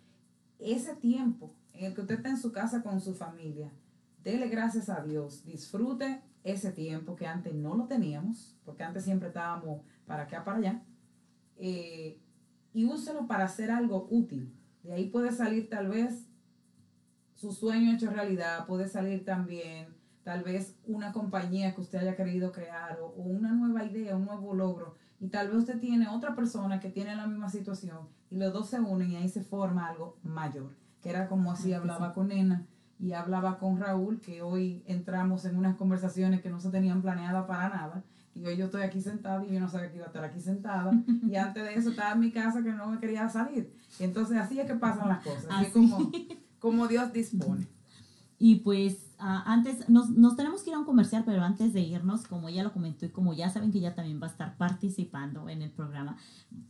Ese tiempo en el que usted está en su casa con su familia, dele gracias a Dios, disfrute ese tiempo que antes no lo teníamos, porque antes siempre estábamos para acá, para allá, eh, y úselo para hacer algo útil. De ahí puede salir tal vez su sueño hecho realidad, puede salir también tal vez una compañía que usted haya querido crear o, o una nueva idea, un nuevo logro. Y tal vez usted tiene otra persona que tiene la misma situación y los dos se unen y ahí se forma algo mayor. Que era como así hablaba con Nena y hablaba con Raúl, que hoy entramos en unas conversaciones que no se tenían planeadas para nada. Y hoy yo estoy aquí sentada y yo no sabía que iba a estar aquí sentada. Y antes de eso estaba en mi casa que no me quería salir. Entonces así es que pasan las cosas. Así Así. como, como Dios dispone. Y pues ah, antes, nos, nos tenemos que ir a un comercial, pero antes de irnos, como ya lo comentó y como ya saben que ella también va a estar participando en el programa,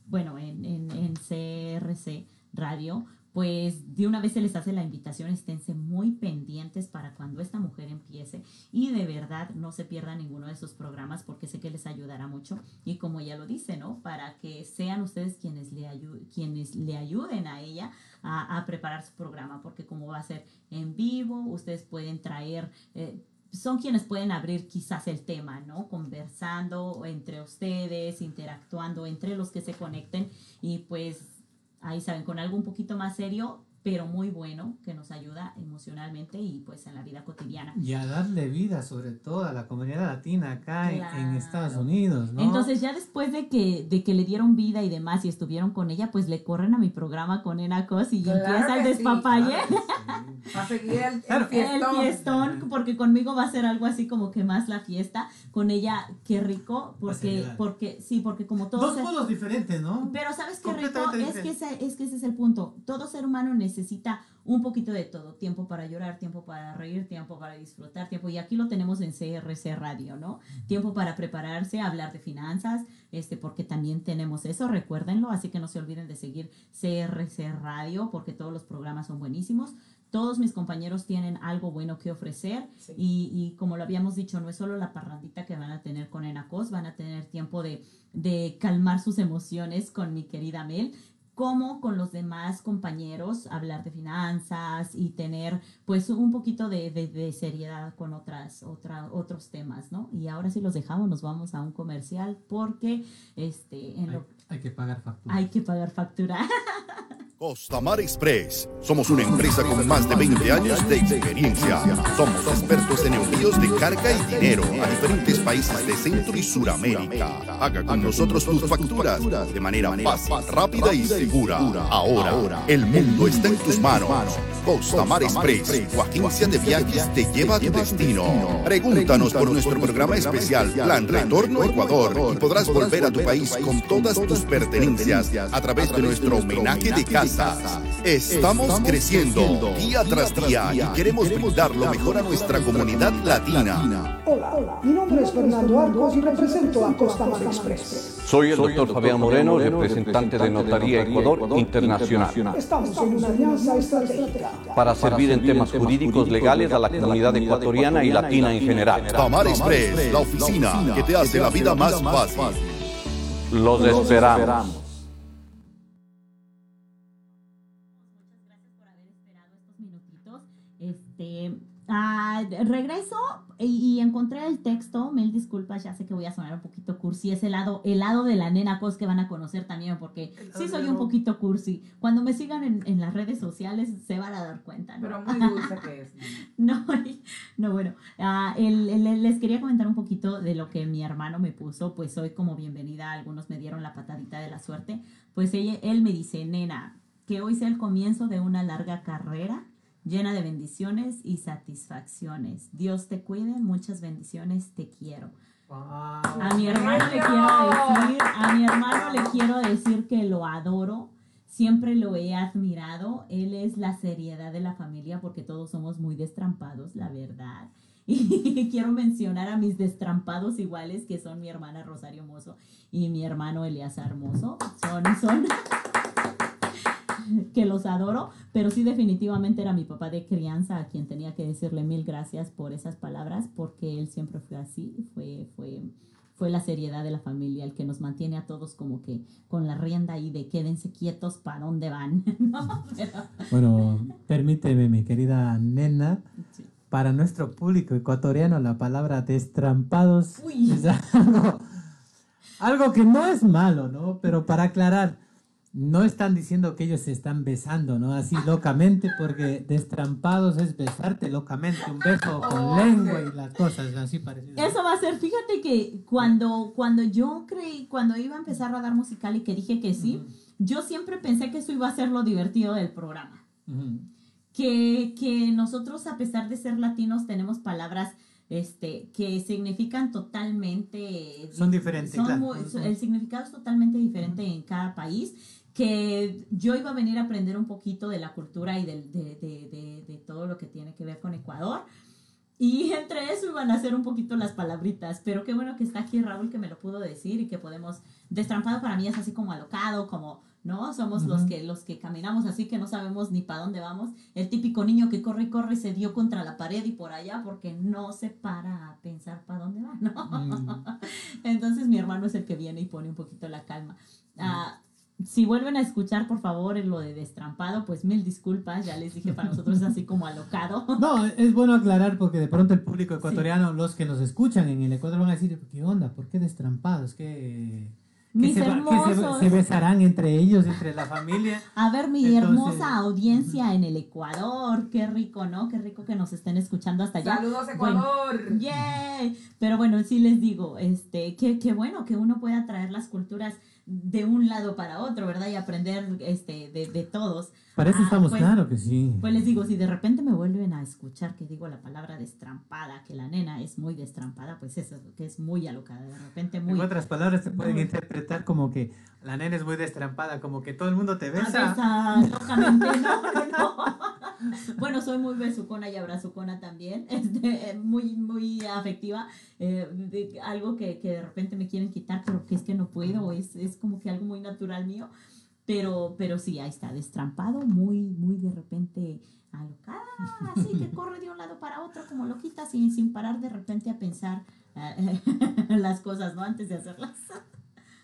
bueno, en, en, en CRC Radio, pues de una vez se les hace la invitación, esténse muy pendientes para cuando esta mujer empiece y de verdad no se pierdan ninguno de esos programas porque sé que les ayudará mucho y como ella lo dice, ¿no? Para que sean ustedes quienes le, ayu- quienes le ayuden a ella a, a preparar su programa porque como va a ser en vivo, ustedes pueden traer... eh, son quienes pueden abrir quizás el tema, ¿no? Conversando entre ustedes, interactuando entre los que se conecten y pues ahí saben, con algo un poquito más serio, pero muy bueno, que nos ayuda emocionalmente y pues en la vida cotidiana. Y a darle vida, sobre todo, a la comunidad latina acá en-. Estados Unidos, ¿no? Entonces ya después de que, de que le dieron vida y demás y estuvieron con ella, pues le corren a mi programa con Enacos y Claro empieza el sí, despapalle. Va a seguir el, el fiestón. El fiestón, porque conmigo va a ser algo así como que más la fiesta. Con ella, qué rico, porque, porque, sí, porque como todos... Dos polos diferentes, ¿no? Pero ¿sabes qué rico? Es que, ese, es que ese es el punto. Todo ser humano necesita un poquito de todo. Tiempo para llorar, tiempo para reír, tiempo para disfrutar, tiempo. Y aquí lo tenemos en CRC Radio, ¿no? Tiempo para prepararse, hablar de finanzas, este, porque también tenemos eso, recuérdenlo. Así que no se olviden de seguir CRC Radio, porque todos los programas son buenísimos. Todos mis compañeros tienen algo bueno que ofrecer Sí. y, y como lo habíamos dicho, no es solo la parrandita que van a tener con Enacos, van a tener tiempo de, de calmar sus emociones con mi querida Mel, como con los demás compañeros, hablar de finanzas y tener pues un poquito de, de- de seriedad con otras, otra, otros temas, ¿no? Y ahora sí los dejamos, nos vamos a un comercial porque este, en Hay, lo- hay que pagar factura. hay que pagar factura. Costamar Express. Somos una empresa con más de 20 años de experiencia. Somos expertos en envíos de carga y dinero a diferentes países de Centro y Suramérica. Haga con nosotros tus facturas de manera fácil, rápida y segura. Ahora, el mundo está en tus manos. Costamar Express, tu agencia de viajes te lleva a tu destino. Pregúntanos por nuestro programa especial Plan Retorno Ecuador y podrás volver a tu país con todas tus pertenencias a través de nuestro homenaje de casas. Estamos creciendo día tras día y queremos brindar lo mejor a nuestra comunidad latina. Hola, mi nombre es Fernando Arcos y represento a Costamar Express. Soy el doctor Fabián Moreno, representante de Notaría Ecuador Internacional, Estamos en una alianza estratégica. Para servir en temas jurídicos legales a la comunidad ecuatoriana y latina en general. Tamar Express, la oficina que te hace la vida más fácil. Los esperamos. Ah, regreso y, y encontré el texto. Mil disculpas, ya sé que voy a sonar un poquito cursi. Es el lado, el lado de la nena cos que van a conocer también, porque sí soy un poquito cursi. Cuando me sigan en, en las redes sociales se van a dar cuenta. ¿no? Pero muy dulce que es. No, no, bueno, ah, el- el- les quería comentar un poquito de lo que mi hermano me puso, pues hoy como bienvenida, algunos me dieron la patadita de la suerte, pues ella- él me dice, nena, que hoy sea el comienzo de una larga carrera llena de bendiciones y satisfacciones. Dios te cuide, muchas bendiciones, te quiero. A mi hermano le quiero decir, a mi hermano le quiero decir que lo adoro, siempre lo he admirado, él es la seriedad de la familia porque todos somos muy destrampados, la verdad. Y quiero mencionar a mis destrampados iguales que son mi hermana Rosario Mozo y mi hermano Elias Mozo. Son, son que los adoro, pero sí definitivamente era mi papá de crianza a quien tenía que decirle mil gracias por esas palabras, porque él siempre fue así, fue, fue, fue la seriedad de la familia el que nos mantiene a todos como que con la rienda ahí de quédense quietos para dónde van, ¿no? Pero- Bueno, permíteme, mi querida nena, sí. para nuestro público ecuatoriano la palabra destrampados Uy. es algo, algo que no es malo, ¿no? Pero para aclarar, no están diciendo que ellos se están besando, ¿no? Así locamente, porque destrampados es besarte locamente, un beso con Oh, lengua y las cosas así parecidas. Eso va a ser, fíjate que cuando, cuando yo creí, cuando iba a empezar a radar musical y que dije que sí, yo siempre pensé que eso iba a ser lo divertido del programa. Que, que nosotros, a pesar de ser latinos, tenemos palabras este, que significan totalmente... Son diferentes, son claro. muy- so- el significado es totalmente diferente en cada país. Que yo iba a venir a aprender un poquito de la cultura y de, de- de- de todo lo que tiene que ver con Ecuador. Y entre eso iban a ser un poquito las palabritas, pero qué bueno que está aquí Raúl que me lo pudo decir y que podemos, destrampado para mí es así como alocado, como, ¿no? Somos los, Ujú. que, los que caminamos así que no sabemos ni para dónde vamos. El típico niño que corre y corre y se dio contra la pared y por allá porque no se para a pensar para dónde va, ¿no? Mm. Entonces mi hermano es el que viene y pone un poquito la calma. Ah, si vuelven a escuchar, por favor, lo de destrampado, pues mil disculpas. Ya les dije, para nosotros es así como alocado. No, es bueno aclarar porque de pronto el público ecuatoriano, los que nos escuchan en el Ecuador van a decir, ¿qué onda? ¿Por qué destrampados? ¿Qué, que Mis se, va- que se- hermosos. se besarán entre ellos, entre la familia? A ver, mi Entonces- hermosa audiencia en el Ecuador. Qué rico, ¿no? Qué rico que nos estén escuchando hasta allá. Saludos, Bueno, Ecuador. ¡Yay! Pero bueno, sí les digo, este, qué, qué bueno que uno pueda traer las culturas de un lado para otro, ¿verdad? Y aprender este, de, de todos. Para eso Ah, estamos, pues- claro que sí. Pues les digo, si de repente me vuelven a escuchar que digo la palabra destrampada, que la nena es muy destrampada, pues eso, que es muy alocada, de repente muy... En otras palabras, se pueden muy- interpretar como que la nena es muy destrampada, como que todo el mundo te Ah, besa. besa, locamente, no, no. Bueno, soy muy besucona y abrazucona también, este, muy, muy afectiva. eh, de- algo que, que de repente me quieren quitar, pero que es que no puedo, es, es como que algo muy natural mío. Pero, pero sí, ahí está, destrampado, muy, muy de repente alocada, así que corre de un lado para otro como loquita, sin, sin parar de repente a pensar eh, las cosas, ¿no? Antes de hacerlas.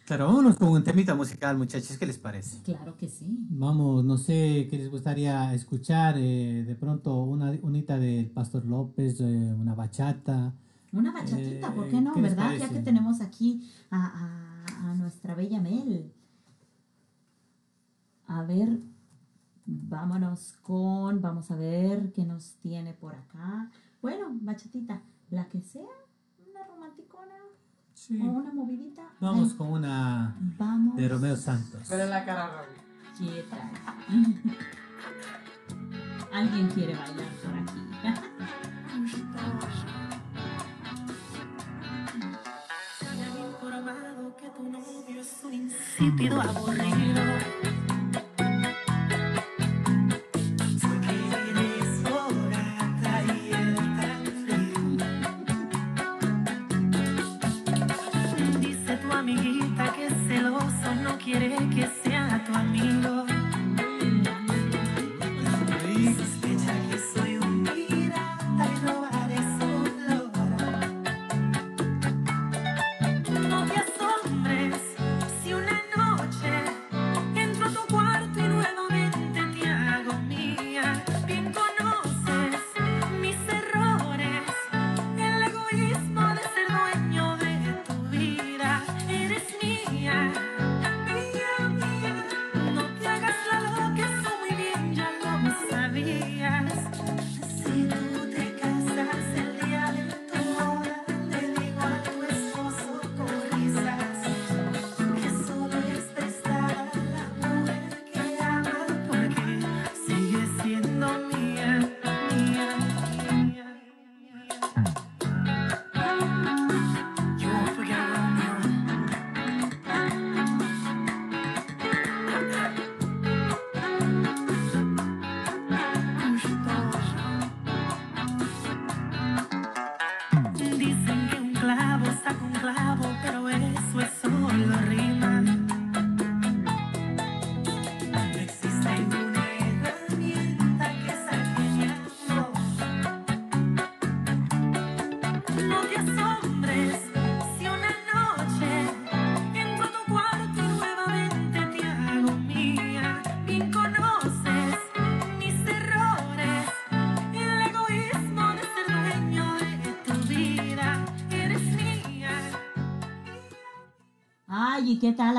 Claro, vámonos con un temita musical, muchachos, ¿qué les parece? Claro que sí. Vamos, no sé qué les gustaría escuchar, eh, de pronto una unita del Pastor López, eh, una bachata. Una bachatita, Eh, ¿por qué no? ¿qué les ¿Verdad? Ya que tenemos aquí a, a- a nuestra bella Mel. A ver, vámonos con, vamos a ver qué nos tiene por acá. Bueno, bachatita, la que sea, una romanticona o una movidita. Vamos Ay, con una Vamos. de Romeo Santos. Pero en la cara, Raúl. Quieta. Alguien quiere bailar por aquí. Me han informado que tu novio es un insípido aburrido.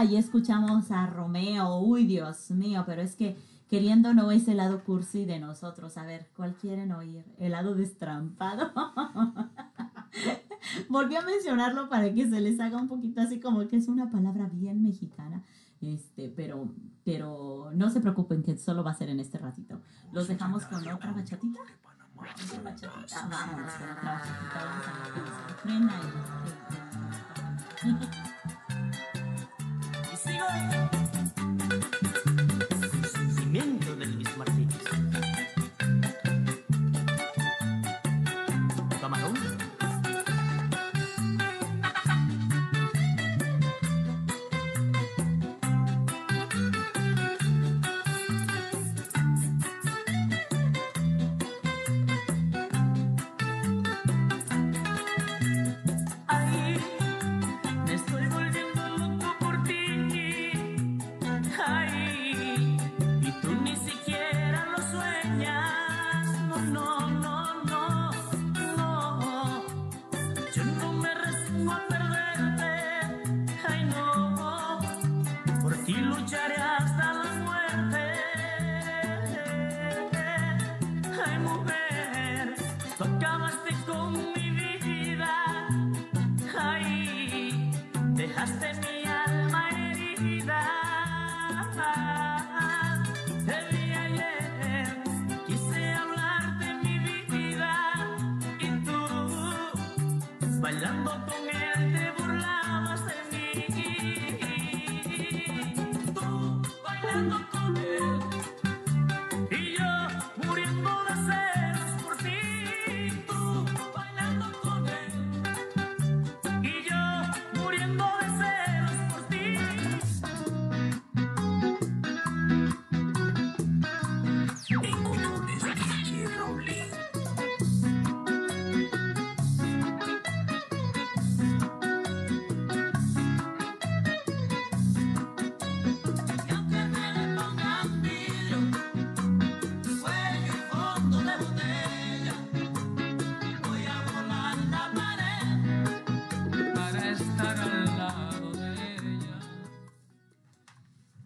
Allí escuchamos a Romeo. Uy, Dios mío, pero es que queriendo no es el lado cursi de nosotros. A ver, ¿cuál quieren oír? ¿El lado destrampado? Volví a mencionarlo para que se les haga un poquito así como que es una palabra bien mexicana. Este, pero, pero no se preocupen que solo va a ser en este ratito. Los dejamos con otra bachatita. Otra bachatita. Vamos con otra bachatita. Vamos a y- Y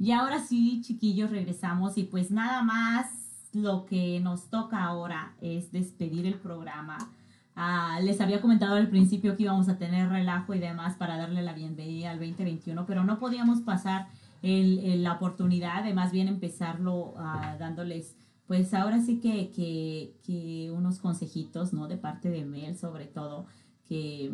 Y ahora sí, chiquillos, regresamos y pues nada más lo que nos toca ahora es despedir el programa. Ah, les había comentado al principio que íbamos a tener relajo y demás para darle la bienvenida al 2021, pero no podíamos pasar la oportunidad de más bien empezarlo ah, dándoles, pues ahora sí que, que, que unos consejitos, ¿no? De parte de Mel sobre todo, que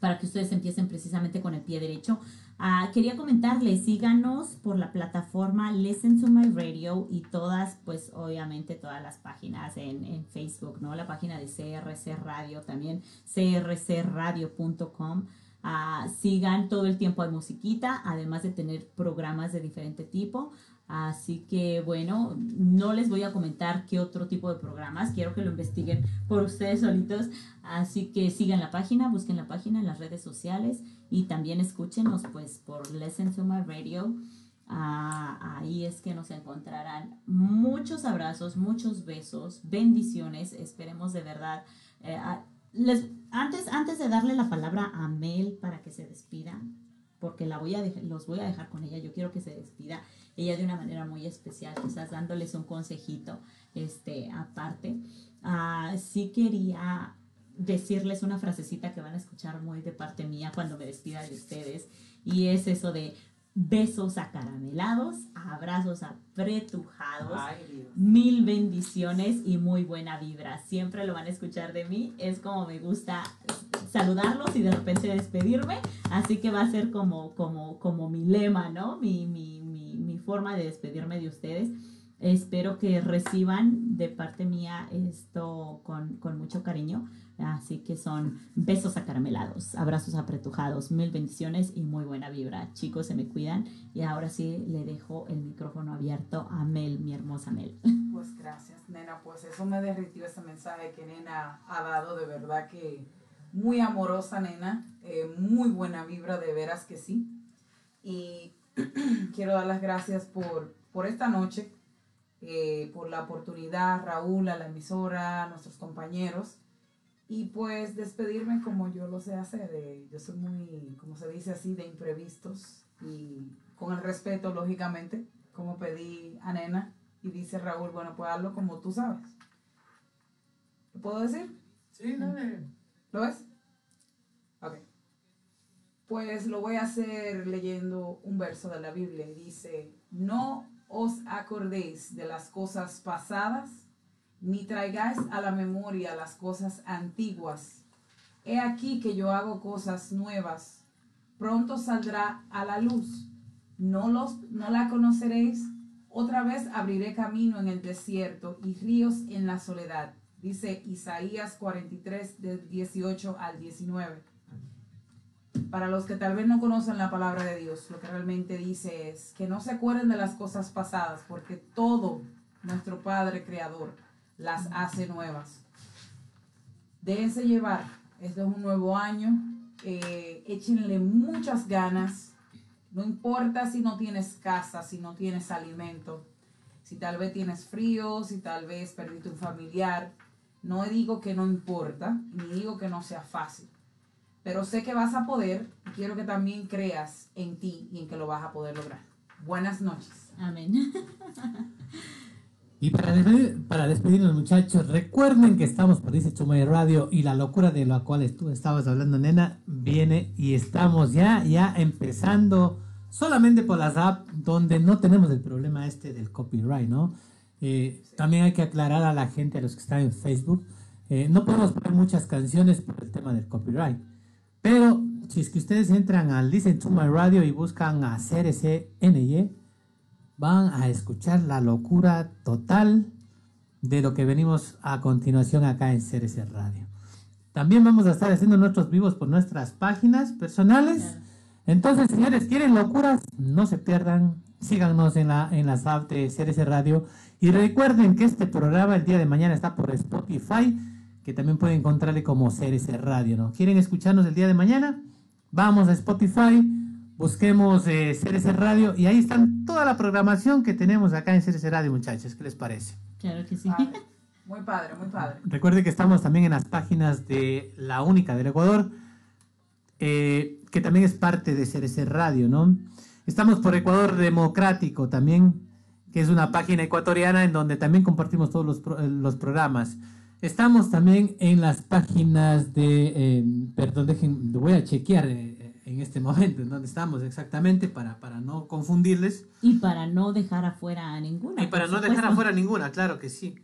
para que ustedes empiecen precisamente con el pie derecho. Ah, quería comentarles, síganos por la plataforma Listen to My Radio y todas, pues obviamente todas las páginas en, en Facebook, ¿no? La página de CRC Radio también, crcradio.com. Ah, sigan todo el tiempo hay musiquita, además de tener programas de diferente tipo. Así que bueno, no les voy a comentar qué otro tipo de programas, quiero que lo investiguen por ustedes solitos. Así que sigan la página, busquen la página en las redes sociales y también escúchenos pues por Listen to My Radio. Ah, ahí es que nos encontrarán muchos abrazos, muchos besos, bendiciones. Esperemos de verdad. eh, les, antes, antes de darle la palabra a Mel para que se despida, porque la voy a los voy a dejar con ella, yo quiero que se despida ella de una manera muy especial, quizás dándoles un consejito este, aparte. Ah, sí quería decirles una frasecita que van a escuchar muy de parte mía cuando me despida de ustedes y es eso de besos acaramelados, abrazos apretujados, Ay, mil bendiciones y muy buena vibra. Siempre lo van a escuchar de mí, es como me gusta saludarlos y de repente despedirme, así que va a ser como, como, como mi lema, ¿no? Mi, mi, mi, mi forma de despedirme de ustedes. Espero que reciban de parte mía esto con, con mucho cariño. Así que son besos acaramelados, abrazos apretujados, mil bendiciones y muy buena vibra. Chicos, se me cuidan. Y ahora sí le dejo el micrófono abierto a Mel, mi hermosa Mel. Pues gracias, nena. Pues eso me derritió ese mensaje que nena ha dado. De verdad que muy amorosa, nena. eh, muy buena vibra, de veras que sí. Y quiero dar las gracias por, por esta noche, eh, por la oportunidad, Raúl, a la emisora, a nuestros compañeros. Y pues despedirme como yo lo sé hacer. eh, yo soy muy, como se dice así, de imprevistos. Y con el respeto, lógicamente, como pedí a nena. Y dice Raúl, bueno, pues hazlo como tú sabes. ¿Lo puedo decir? Sí, dale. ¿Lo ves? Ok. Pues lo voy a hacer leyendo un verso de la Biblia. Dice, no os acordéis de las cosas pasadas, ni traigáis a la memoria las cosas antiguas. He aquí que yo hago cosas nuevas. Pronto saldrá a la luz. No, los, no la conoceréis. Otra vez abriré camino en el desierto y ríos en la soledad. Dice Isaías 43, del 18 al 19. Para los que tal vez no conocen la palabra de Dios, lo que realmente dice es que no se acuerden de las cosas pasadas, porque todo nuestro Padre Creador las hace nuevas. Déjense llevar, este es un nuevo año, eh, échenle muchas ganas, no importa si no tienes casa, si no tienes alimento, si tal vez tienes frío, si tal vez perdiste un familiar, no digo que no importa, ni digo que no sea fácil, pero sé que vas a poder y quiero que también creas en ti y en que lo vas a poder lograr. Buenas noches. Amén. Y para, despedir- para despedirnos, muchachos, recuerden que estamos por Dice Chumay Radio y la locura de la cual tú estabas hablando, nena, viene y estamos ya, ya empezando solamente por las apps donde no tenemos el problema este del copyright, ¿no? Eh, También hay que aclarar a la gente, a los que están en Facebook, Eh, no podemos poner muchas canciones por el tema del copyright. Pero si es que ustedes entran a Listen to My Radio y buscan a CRCNY, van a escuchar la locura total de lo que venimos a continuación acá en CRC Radio. También vamos a estar haciendo nuestros vivos por nuestras páginas personales. Entonces, señores, ¿quieren locuras? No se pierdan. Síganos en, la, en las apps de CRC Radio. Y recuerden que este programa el día de mañana está por Spotify, que también pueden encontrarle como CRC Radio. ¿no? ¿Quieren escucharnos el día de mañana? Vamos a Spotify, busquemos eh, CRC Radio y ahí están toda la programación que tenemos acá en CRC Radio, muchachos. ¿Qué les parece? Claro que sí. Padre. Muy padre, muy padre. Recuerde que estamos también en las páginas de La Única del Ecuador, eh, que también es parte de CRC Radio, ¿no? Estamos por Ecuador Democrático también, que es una página ecuatoriana en donde también compartimos todos los, pro- eh, los programas. Estamos también en las páginas de, eh, perdón, dejen, voy a chequear eh, en este momento en dónde estamos exactamente para, para no confundirles. Y para no dejar afuera a ninguna. Y para no dejar afuera ninguna, claro que sí.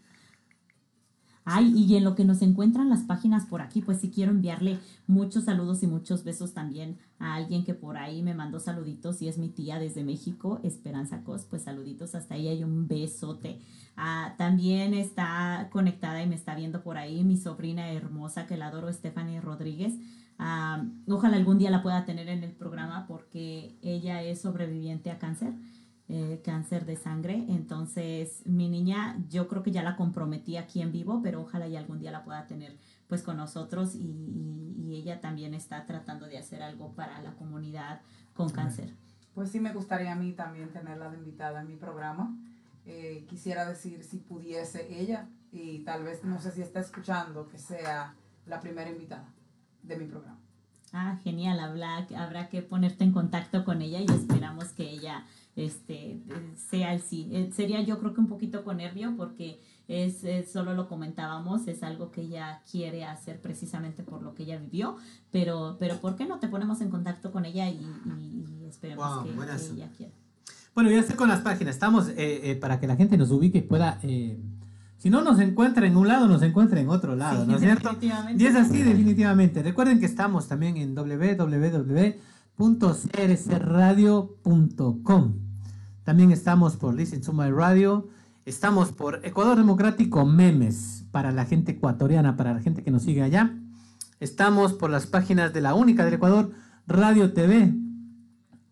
Ay, y en lo que nos encuentran las páginas por aquí, pues sí quiero enviarle muchos saludos y muchos besos también a alguien que por ahí me mandó saluditos y es mi tía desde México, Esperanza Cos, pues saluditos hasta ahí y un besote. Ah, también está conectada y me está viendo por ahí mi sobrina hermosa que la adoro, Stephanie Rodríguez. Ah, ojalá algún día la pueda tener en el programa porque ella es sobreviviente a cáncer eh, cáncer de sangre. Entonces, mi niña, yo creo que ya la comprometí aquí en vivo, pero ojalá y algún día la pueda tener pues con nosotros y, y- y ella también está tratando de hacer algo para la comunidad con cáncer. Pues sí me gustaría a mí también tenerla de invitada en mi programa. Eh, quisiera decir si pudiese ella, y tal vez no sé si está escuchando, que sea la primera invitada de mi programa. Ah, genial, habrá, habrá que ponerte en contacto con ella y esperamos que ella este, sea el sí. Eh, sería yo creo que un poquito con nervio porque es, es- solo lo comentábamos, es algo que ella quiere hacer precisamente por lo que ella vivió, pero, pero ¿por qué no te ponemos en contacto con ella y, y- y esperemos Wow, que, que ella quiera? Bueno, ya estoy con las páginas. Estamos eh, eh, para que la gente nos ubique y pueda. eh, si no nos encuentra en un lado, nos encuentra en otro lado, Sí, ¿no es cierto? Y es así, definitivamente. Recuerden que estamos también en www.crcradio.com. También estamos por Listen to My Radio. Estamos por Ecuador Democrático Memes para la gente ecuatoriana, para la gente que nos sigue allá. Estamos por las páginas de la única del Ecuador, Radio TV.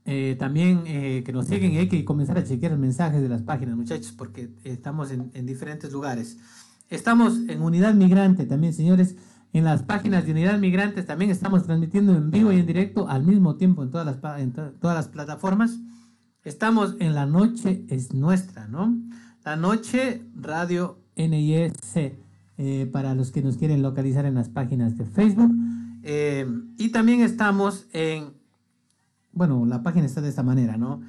Eh, también eh, que nos siguen y hay que comenzar a chequear mensajes de las páginas, muchachos, porque estamos en diferentes lugares. Estamos en Unidad Migrante también, señores. En las páginas de Unidad Migrantes también estamos transmitiendo en vivo y en directo al mismo tiempo en todas las, todas las plataformas. Estamos en La Noche es Nuestra, ¿no? La Noche Radio NIS eh, para los que nos quieren localizar en las páginas de Facebook. Eh, y también estamos en, bueno, la página está de esta manera, ¿no?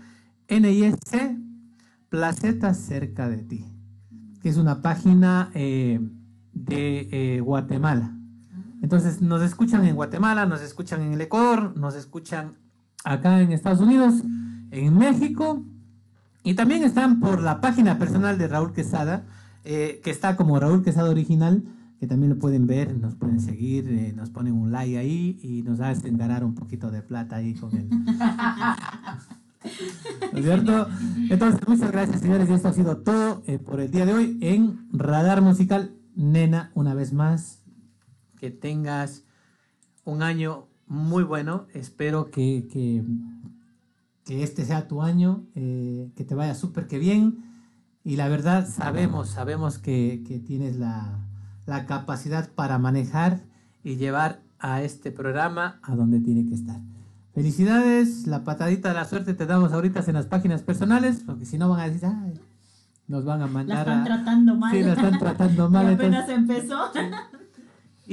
NIS Placeta cerca de ti, que es una página eh, de Guatemala. Entonces nos escuchan en Guatemala, nos escuchan en el Ecuador, nos escuchan acá en Estados Unidos, en México y también están por la página personal de Raúl Quesada, eh, que está como Raúl Quesada Original, que también lo pueden ver, nos pueden seguir, eh, nos ponen un like ahí y nos hacen ganar un poquito de plata ahí con él. ¿No es cierto? Entonces, muchas gracias, señores. Y esto ha sido todo eh, por el día de hoy en Radar Musical. Nena, una vez más, que tengas un año muy bueno. Espero que, que, que este sea tu año, eh, que te vaya súper que bien. Y la verdad, sabemos, sabemos que, que tienes la, la capacidad para manejar y llevar a este programa a donde tiene que estar. Felicidades, la patadita de la suerte te damos ahorita en las páginas personales, porque si no van a decir, "Ay, nos van a La mandar están a... tratando mal. Sí, la están tratando mal. Y entonces- apenas empezó.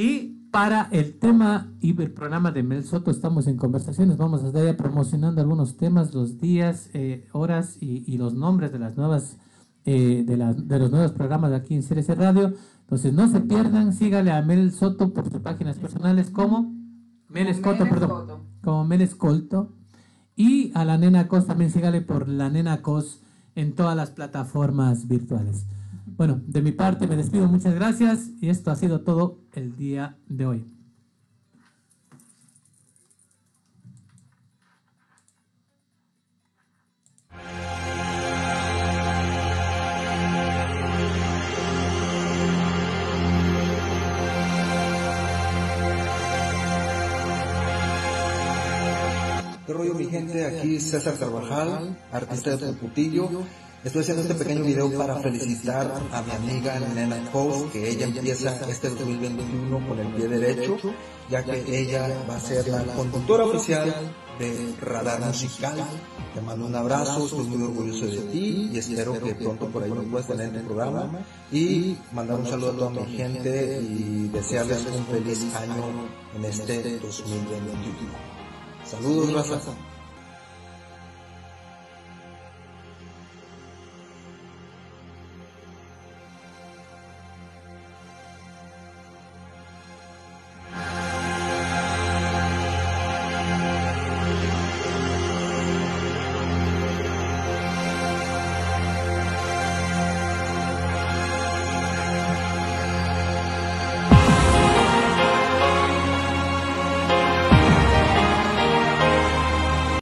Y para el tema y el programa de Mel Soto estamos en conversaciones. Vamos a estar ya promocionando algunos temas, los días, eh, horas y, y los nombres de las nuevas eh, de, las- de los nuevos programas de aquí en CRC Radio. Entonces no se pierdan, sígale a Mel Soto por sus páginas personales como Mel Escoto, perdón, como Mel Escolto. Y a la Nena Cos también sígale por la Nena Cos en todas las plataformas virtuales. Bueno, de mi parte me despido, muchas gracias y esto ha sido todo el día de hoy. ¿Qué rollo mi gente? Aquí César Carvajal, artista de Putillo. Estoy haciendo este pequeño video para felicitar a mi amiga Nena Post, que ella empieza este 2021 con el pie derecho, ya que ella va a ser la conductora oficial de Radar Musical. Te mando un abrazo, estoy muy orgulloso de ti y espero que pronto por ahí me puedas tener en el programa. Y mandar un saludo a toda mi gente y desearles un feliz año en este 2021. Saludos, raza.